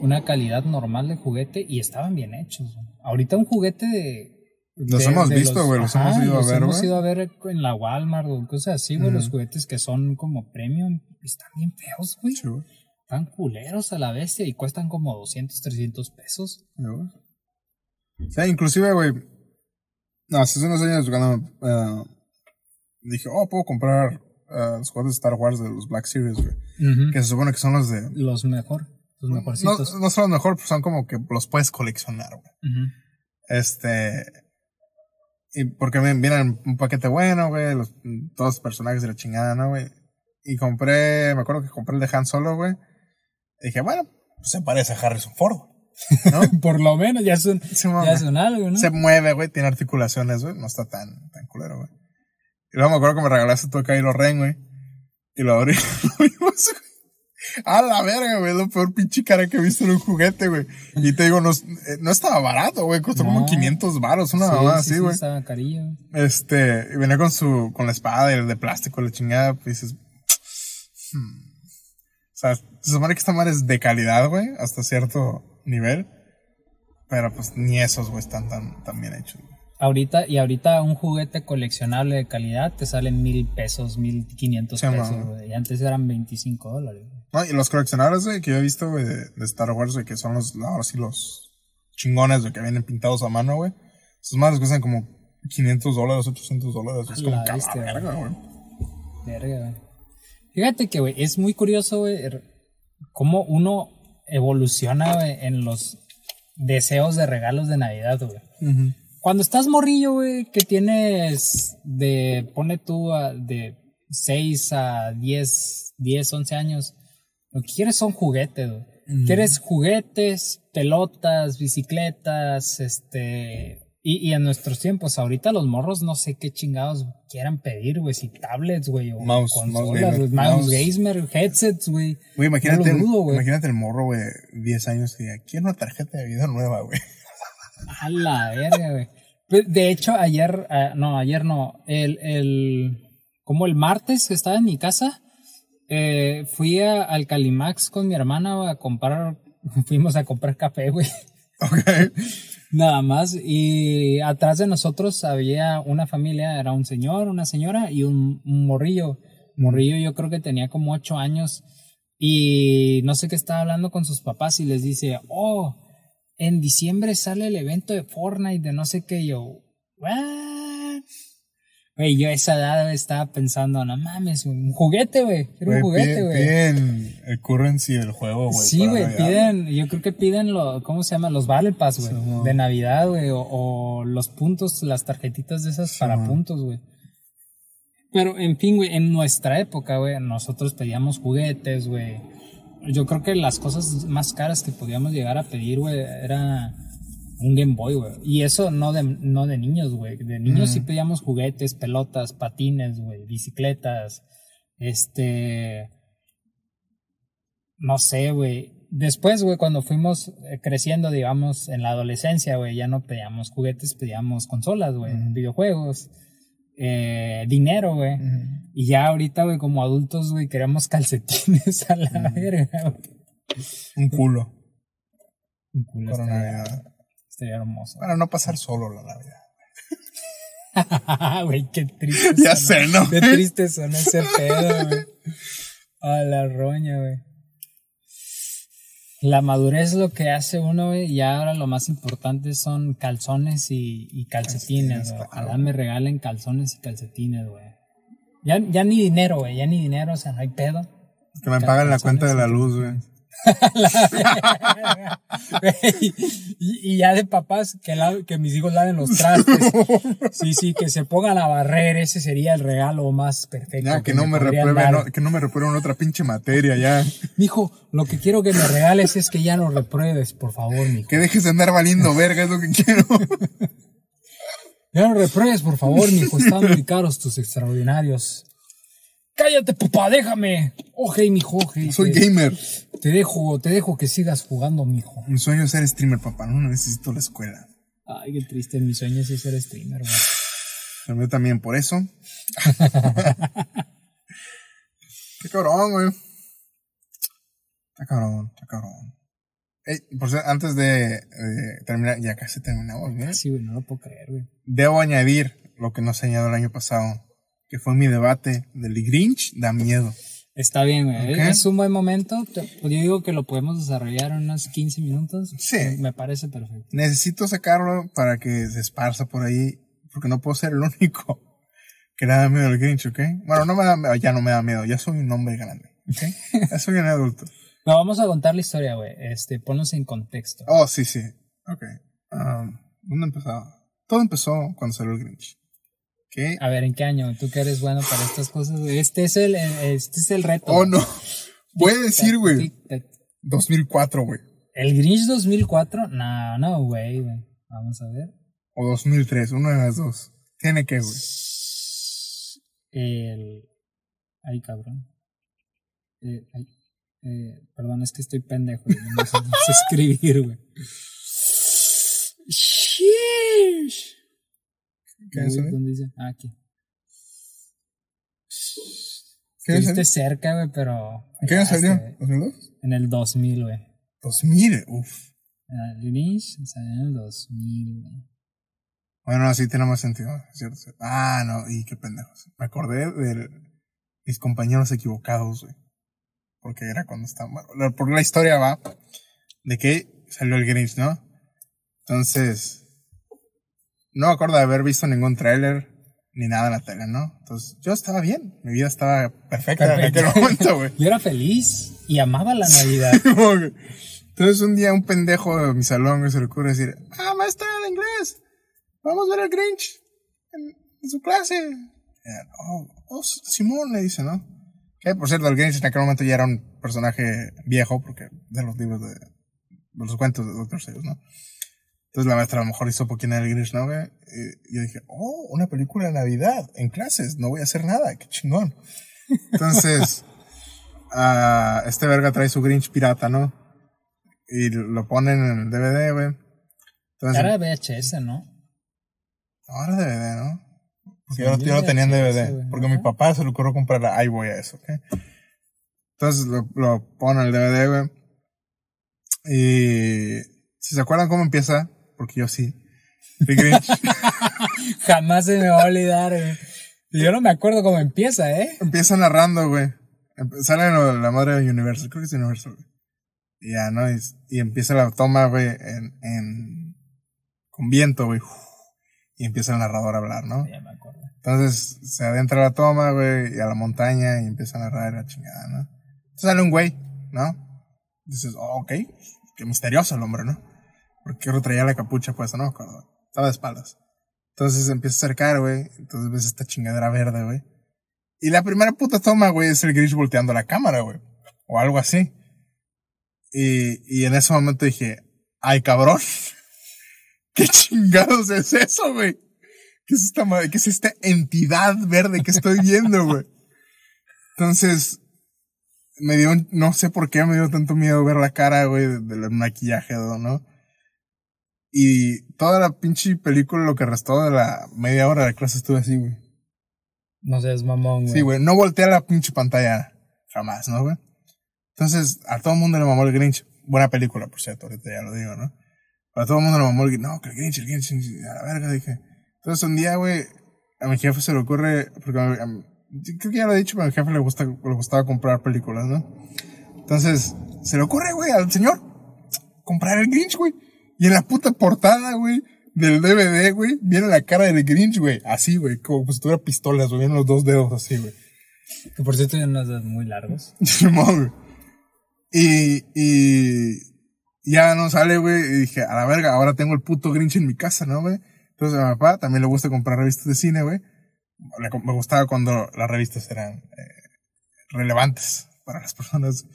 Una calidad normal de juguete y estaban bien hechos. güey. Ahorita un juguete de...
Los
de-
hemos
de
visto, güey, los hemos ido a
los
ver,
hemos
güey.
ido a ver en la Walmart o cosas así, güey. Los juguetes que son como premium están bien feos, güey.
Sí.
Están culeros a la bestia y cuestan como 200, 300 pesos.
Sí, güey. O sea, inclusive, güey, hace unos años cuando eh, dije, oh, puedo comprar eh, los juegos de Star Wars de los Black Series, güey. Que se supone que son los de...
Los mejor, los
No,
mejorcitos.
no son los mejores, pues son como que los puedes coleccionar, güey. Este... Y porque ven- vienen un paquete bueno, güey, los, todos los personajes de la chingada, ¿no, güey? Y compré, me acuerdo que compré el de Han Solo, güey. Y dije, bueno, pues se parece a Harrison Ford, güey. ¿No?
Por lo menos ya son,
Sí,
ya son algo, ¿no?
Se mueve, güey, tiene articulaciones, güey. No está tan, tan culero, güey. Y luego me acuerdo que me regalaste tu Kylo Ren, güey. Y lo abrí. A la verga, güey. Lo peor pinche cara que he visto en un juguete, güey. Y te digo, no, eh, no estaba barato, güey. Costó como
No.
500 baros, una
Sí,
mamada
sí,
así,
sí,
güey.
estaba carillo.
Este, y venía con su, con la espada y el de plástico, la chingada. Pues dices, hmm. O sea, se supone que esta madre es de calidad, güey, hasta cierto nivel. Pero pues ni esos, güey, están tan, tan bien hechos.
Ahorita, y ahorita un juguete coleccionable de calidad te sale mil pesos, mil quinientos pesos, güey. Y antes eran 25 dólares.
No, y los coleccionables, güey, que yo he visto, güey, de, de Star Wars, güey, que son los, ahora sí, los chingones, güey, que vienen pintados a mano, güey. Sus madres cuestan como 500 dólares, 800 dólares. Es como
bestia,
verga, güey.
Verga, güey. Fíjate que, güey, es muy curioso, güey, er- cómo uno evoluciona, en los deseos de regalos de Navidad, güey. Cuando estás morrillo, güey, que tienes de, pone tú, a- de 6 a 10, 10, 11 años, lo que quieres son juguetes, güey. Quieres juguetes, pelotas, bicicletas, este... Y, y en nuestros tiempos, ahorita los morros no sé qué chingados quieran pedir, güey, si tablets, güey, o
Mouse,
consolas,
mouse
mouse
mouse.
gamer, headsets, güey.
Güey, imagínate,
No lo dudo, güey.
imagínate el morro, güey, 10 años que diga, quiero una tarjeta de vida nueva, güey.
A la verga, güey. Pues, De hecho, ayer, ah, no, ayer no, el, el, como el martes que estaba en mi casa, eh, fui a, al Calimax con mi hermana a comprar, fuimos a comprar café, güey.
Ok.
Nada más. Y atrás de nosotros había una familia, era un señor, una señora y un, morrillo. Morrillo yo creo que tenía como ocho años. Y no sé qué estaba hablando con sus papás y les dice, oh, en diciembre sale el evento de Fortnite de no sé qué. Y yo, what? Güey, yo a esa edad estaba pensando, no mames, un juguete, güey. Era un juguete, güey.
piden el currency del juego, güey.
Sí, güey, piden, yo creo que piden lo, ¿cómo se llama? Los Battle Pass, güey,
Sí,
de Navidad, güey, o, o los puntos, las tarjetitas de esas para puntos, güey. Pero, en fin, güey, en nuestra época, güey, nosotros pedíamos juguetes, güey. Yo creo que las cosas más caras que podíamos llegar a pedir, güey, era Un Game Boy, güey. Y eso no de, no de niños, güey. De niños sí pedíamos juguetes, pelotas, patines, güey, bicicletas. Este. No sé, güey. Después, güey, cuando fuimos eh, creciendo, digamos, en la adolescencia, güey, ya no pedíamos juguetes, pedíamos consolas, güey, videojuegos, eh, dinero, güey. Y ya ahorita, güey, como adultos, güey, queremos calcetines a la verga, güey.
Un culo.
Un culo estaría, hermoso.
Para no pasar solo la Navidad.
Güey, qué triste.
Ya sé, ¿no?
Qué triste son ese pedo, güey. A la roña, güey. La madurez es lo que hace uno, güey, y ahora lo más importante son calzones y, y calcetines, güey.
claro.
Ojalá me regalen calzones y calcetines, güey. Ya, ya ni dinero, güey, ya ni dinero, o sea, no hay pedo.
Que me pagan la cuenta de la luz, güey.
Y, y ya de papás que, la- que mis hijos laven los trastes. Sí, sí, que se pongan a barrer, ese sería el regalo más perfecto.
Ya, que no me reprueben, no- que no me reprueben otra pinche materia, ya.
Mijo, lo que quiero que me regales es que ya no repruebes, por favor, mijo.
Que dejes de andar valiendo verga, es lo que quiero.
Ya no repruebes, por favor, mijo. Están muy caros tus extraordinarios. Cállate, papá, déjame. Oje, mijo, oje.
Soy
te,
gamer.
te dejo, te dejo que sigas jugando, mijo.
Mi sueño es ser streamer, papá. No necesito la escuela.
Ay, qué triste. Mi sueño es ser streamer, güey.
Mío también, por eso. Qué cabrón, güey. Está cabrón, está cabrón. Ey, por cierto, antes de eh, terminar, ya casi terminamos, ¿bien?
Sí, güey, no lo puedo creer, güey.
Debo añadir lo que nos añadió el año pasado, que fue mi debate del Grinch da miedo.
Está bien, güey.
Ok.
Es un buen momento. Te- Yo digo que lo podemos desarrollar en unos 15 minutos.
Sí.
Me parece perfecto.
Necesito sacarlo para que se esparza por ahí, porque no puedo ser el único que le da miedo al Grinch, ¿ok? Bueno, no me da miedo, ya no me da miedo, ya soy un hombre grande, ¿ok? Ya soy un adulto.
No, vamos a contar la historia, güey. Este, ponnos en contexto.
Oh, sí, sí. Ok. Um, ¿Dónde empezaba? Todo empezó cuando salió el Grinch. ¿Qué?
A ver, ¿en qué año? Tú que eres bueno para estas cosas. Este es el, este es el reto.
Oh, no. Voy a decir, güey.
Tic-tac.
2004, güey.
¿El Grinch 2004? No, no, güey, güey. Vamos a ver.
O 2003, una de las dos. Tiene que, güey.
El. Ay, cabrón. Eh, ay, eh, perdón, es que estoy pendejo. güey, no sé escribir, güey. Sheesh.
¿Qué
Uy,
es eso?
¿Dónde dice? Ah, aquí.
¿Qué
Estuviste cerca, güey, pero.
¿En qué año salió?
güey.
¿2002?
En el 2000, güey.
2000, uff.
El Grinch salió en el 2000, güey.
Bueno, así tiene más sentido, ¿cierto? Ah, no, y qué pendejos. Me acordé de mis compañeros equivocados, güey. Porque era cuando estaban. Porque la historia va de que salió el Grinch, ¿no? Entonces, no me acuerdo de haber visto ningún tráiler ni nada en la tele, ¿no? Entonces, yo estaba bien. Mi vida estaba perfecta en aquel momento, güey.
Yo era feliz y amaba la Navidad.
Entonces un día un pendejo de mi salón se le ocurre decir, ah, maestra de inglés, vamos a ver el Grinch en, en su clase. Oh, oh, Simón le dice, ¿no? Que por cierto, el Grinch en aquel momento ya era un personaje viejo, porque de los libros de, de los cuentos de Dr. Seuss, ¿no? Entonces la maestra a lo mejor hizo quién era el Grinch, ¿no? güey? Y yo dije, oh, una película de Navidad en clases, no voy a hacer nada, qué chingón. Entonces, ah, este verga trae su Grinch pirata, ¿no? Y lo ponen en el DVD, güey. Entonces,
Era VHS, ¿no?
ahora DVD, ¿no? Porque
Sí,
yo, yo
VHS,
tenía en DVD. Porque mi papá se le ocurrió comprar, ahí voy a eso, ¿ok? Entonces lo, lo ponen en el DVD, güey. Y si se acuerdan cómo empieza, porque yo sí. The Grinch
Jamás se me va a olvidar, güey. Yo no me acuerdo cómo empieza, ¿eh?
empieza narrando, güey. Sale la madre de Universal, creo que es Universal, güey. Y ya, ¿no? Y, y empieza la toma, güey, en, en, con viento, güey. Y empieza el narrador a hablar, ¿no?
Ya me acuerdo.
Entonces se adentra a la toma, güey, y a la montaña y empieza a narrar la chingada, ¿no? Entonces sale un güey, ¿no? Dices, oh, ok, qué misterioso el hombre, ¿no? Porque lo traía la capucha puesta, no me acuerdo. Estaba de espaldas. Entonces empieza a acercar, güey. Entonces ves esta chingadera verde, güey. Y la primera puta toma, güey, es el Grinch volteando la cámara, güey. O algo así. Y, y en ese momento dije, ay, cabrón. ¿qué chingados es eso, güey? ¿Qué es esta, qué es esta entidad verde que estoy viendo, güey? Entonces, me dio, no sé por qué me dio tanto miedo ver la cara, güey, del maquillaje, ¿no? Y toda la pinche película, lo que restó de la media hora de clase estuve así, güey.
No seas mamón, güey.
Sí, güey, no volteé a la pinche pantalla jamás, ¿no, güey? Entonces, a todo el mundo le mamó el Grinch. Buena película, por cierto, ahorita ya lo digo, ¿no? A todo el mundo le mamó el Grinch. No, que el Grinch, el Grinch, a la verga, dije. Entonces, un día, güey, a mi jefe se le ocurre, porque a, creo que ya lo he dicho, pero a mi jefe le, gusta, le gustaba comprar películas, ¿no? Entonces, se le ocurre, güey, al señor comprar el Grinch, güey. Y en la puta portada, güey, del DVD, güey, viene la cara del Grinch, güey. Así, güey, como si tuviera pistolas, güey, vienen los dos dedos así, güey.
Que por cierto tienen unos dedos muy largos.
y, y ya no sale, güey, y dije, a la verga, ahora tengo el puto Grinch en mi casa, ¿no, güey? Entonces a mi papá también le gusta comprar revistas de cine, güey. Me gustaba cuando las revistas eran eh, relevantes para las personas.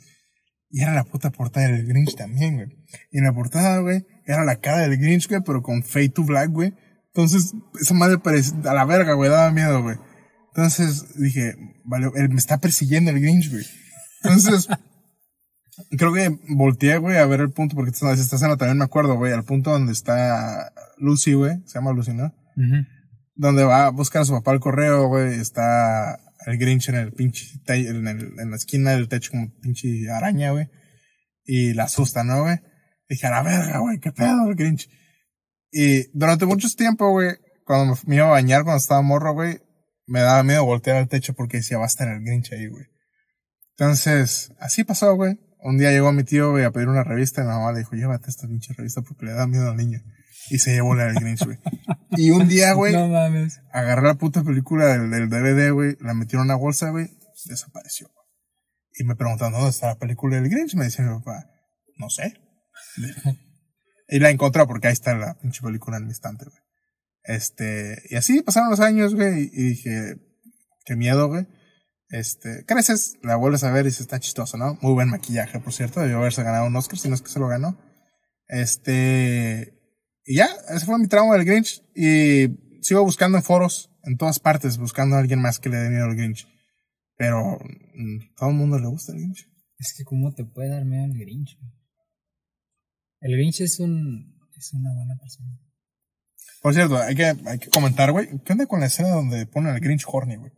Y era la puta portada del Grinch también, güey. Y en la portada, güey, era la cara del Grinch, güey, pero con fade to black, güey. Entonces, esa madre parecía a la verga, güey, daba miedo, güey. Entonces dije, vale, él me está persiguiendo el Grinch, güey. Entonces, creo que volteé, güey, a ver el punto, porque esta, escena también me acuerdo, güey, al punto donde está Lucy, güey, se llama Lucy, ¿no? Donde va a buscar a su papá el correo, güey, está el Grinch en el pinche, en, el, en la esquina del techo como pinche araña, güey. Y la asusta, ¿no, güey? Dije, a la verga, güey, qué pedo el Grinch. Y durante mucho tiempo, güey, cuando me, iba a bañar, cuando estaba morro, güey, me daba miedo voltear al techo porque decía, va a estar el Grinch ahí, güey. Entonces, así pasó, güey. Un día llegó mi tío, güey, a pedir una revista y mi mamá le dijo, llévate esta pinche revista porque le da miedo al niño. Y se llevó la del Grinch, güey. Y un día, güey,
no mames.
agarré la puta película del, del DVD, güey, la metí en una bolsa, güey, desapareció. Y me preguntaron, ¿dónde está la película del Grinch? Me dice mi papá, no sé. y la encontré porque ahí está la pinche película en mi instante, güey. Este, y así pasaron los años, güey, y dije, qué miedo, güey. Este, creces, la vuelves a ver y se está chistoso, ¿no? Muy buen maquillaje, por cierto, debió haberse ganado un Oscar, si no es que se lo ganó. Este, y ya, ese fue mi trauma del Grinch. Y sigo buscando en foros, en todas partes, buscando a alguien más que le dé miedo al Grinch. Pero mm, todo el mundo le gusta el Grinch.
Es que cómo te puede dar miedo el Grinch. El Grinch es un es una buena persona.
Por cierto, hay que, hay que comentar, güey. ¿Qué onda con la escena donde ponen al Grinch horny, güey?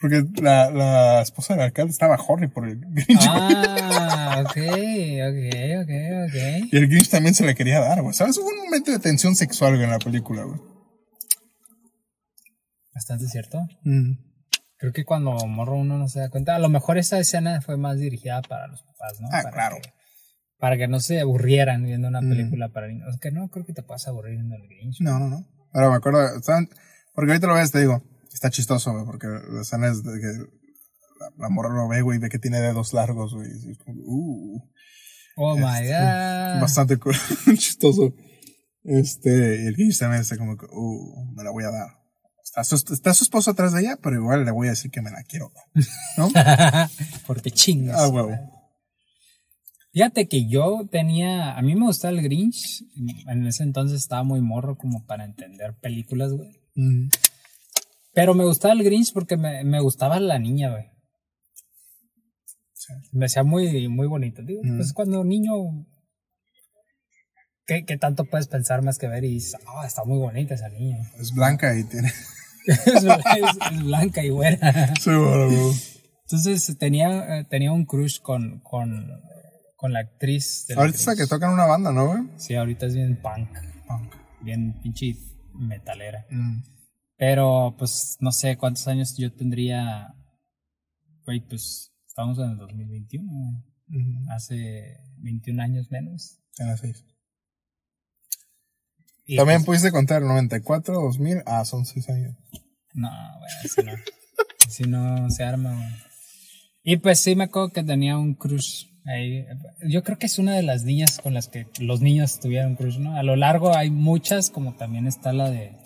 Porque la, la esposa del alcalde estaba horny por el Grinch.
Ah, ok, ok, ok, ok.
Y el Grinch también se le quería dar, güey. ¿Sabes? Hubo un momento de tensión sexual güey, en la película, güey.
Bastante cierto. Creo que cuando morro uno no se da cuenta. A lo mejor esa escena fue más dirigida para los papás, ¿no?
Ah,
para
claro.
Que, para que no se aburrieran viendo una película para niños. Que no creo que te puedas aburrir viendo el Grinch.
No, no, no. Pero me acuerdo. Porque ahorita lo ves, te digo Está chistoso, güey, porque la escena es de que la, la morra lo ve, güey, ve que tiene dedos largos, güey. uh,
oh my
este,
god.
Bastante chistoso. Este, y el Grinch también está como que, uh, me la voy a dar. Está su, está su esposo atrás de ella, pero igual le voy a decir que me la quiero, ¿no?
porque chingas.
Ah, huevo.
Fíjate que yo tenía, a mí me gustaba el Grinch, en ese entonces estaba muy morro como para entender películas, güey.
Mm.
Pero me gustaba el Grinch porque me, me gustaba la niña, güey.
Sí.
Me hacía muy, muy bonito. Digo,
Mm.
pues cuando niño, ¿qué, ¿qué tanto puedes pensar más que ver y dices, ah, está muy bonita esa niña?
Es blanca y tiene.
es, es- blanca y güera.
Sí, bueno.
Entonces tenía, eh, tenía un crush con, con, con la actriz. del
Ahorita está que tocan una banda, ¿no, güey?
Sí, ahorita es bien punk,
Punk.
bien pinche metalera.
Mm.
Pero, pues, no sé cuántos años yo tendría. Güey, pues, estamos en el 2021. güey.
Mm.
Hace 21 años menos.
Tiene seis.
Y,
También
pues,
pudiste contar 94, 2000. Ah, son seis años.
no, güey, así no. así no se arma, güey. Y pues sí me acuerdo que tenía un crush ahí. Yo creo que es una de las niñas con las que los niños tuvieron crush, ¿no? A lo largo hay muchas, como también está la de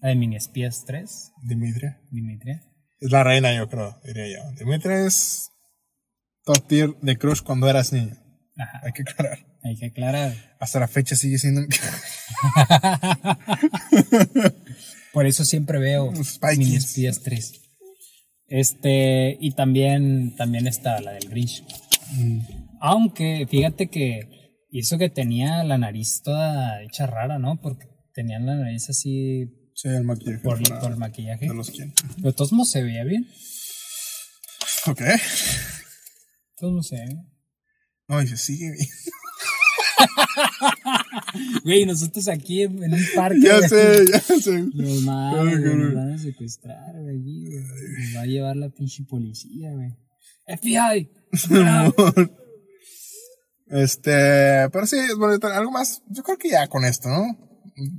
la de Mini Espías 3,
Dimitria.
Dimitria.
Es la reina, yo creo, diría yo. Dimitria es top tier de crush cuando eras niño.
Ajá.
Hay que aclarar.
Hay que aclarar.
Hasta la fecha sigue siendo
Por eso siempre veo
Spy
Mini. Espías 3. Este, y también, también está la del Grinch.
Mm.
Aunque, fíjate que hizo que tenía la nariz toda hecha rara, ¿no? Porque tenía la nariz así
Sí, el maquillaje.
por, el maquillaje.
de los quién.
Pero modos se veía bien.
Ok.
Modos se veía bien.
No, y se sigue bien.
Güey, nosotros aquí en, un parque.
Ya sé, ya sé.
Güey,
cabrón.
nos van a secuestrar, güey. Nos va a llevar la pinche policía, güey. FBI.
Este, pero sí, bonito. Algo más, yo creo que ya con esto, ¿no?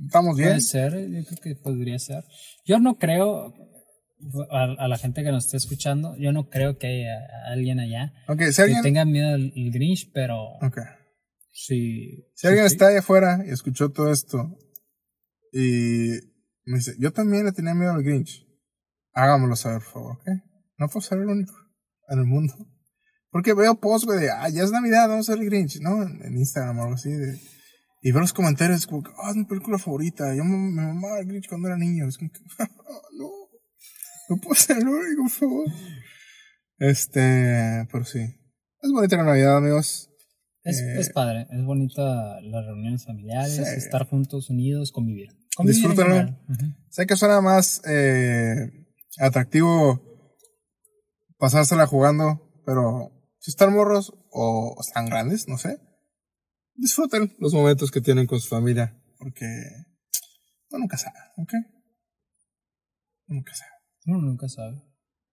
Estamos bien.
Puede ser, yo creo que podría ser. Yo no creo, a, a la gente que nos esté escuchando, yo no creo que haya alguien allá
Ok, si
que
alguien,
tenga miedo al Grinch, pero
ok.
sí.
Si alguien
sí,
está allá afuera y escuchó todo esto y me dice, yo también le tenía miedo al Grinch, hágamelo saber, por favor, ¿ok? No puedo ser el único en el mundo. Porque veo posts, güey, de, ah, ya es Navidad, vamos a ver el Grinch, ¿no? En Instagram o algo así. De, y veo los comentarios como que, ah, es mi película favorita. Yo me, me mamaba el Grinch cuando era niño. Es como que, no, no puedo ser el único, por favor. Este, pero sí. Es bonita la Navidad, amigos.
Es,
Eh,
es padre, es bonita las reuniones familiares,
Sí.
estar juntos, unidos, convivir. Convivir
Disfrútalo. Sé que suena más eh, atractivo pasársela jugando, pero si están morros o están grandes, no sé, disfruten los momentos que tienen con su familia, porque uno nunca sabe, ¿ok? Uno nunca sabe.
Uno nunca sabe.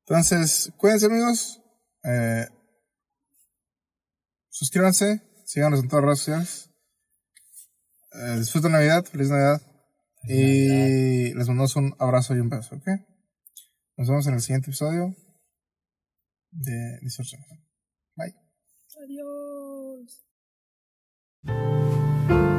Entonces, cuídense amigos, eh, suscríbanse, síganos en todas las redes sociales, eh, disfruten Navidad, feliz Navidad. Y les mandamos un abrazo y un beso, ¿ok? Nos vemos en el siguiente episodio de Distorsión. Bye.
Adiós. Thank you.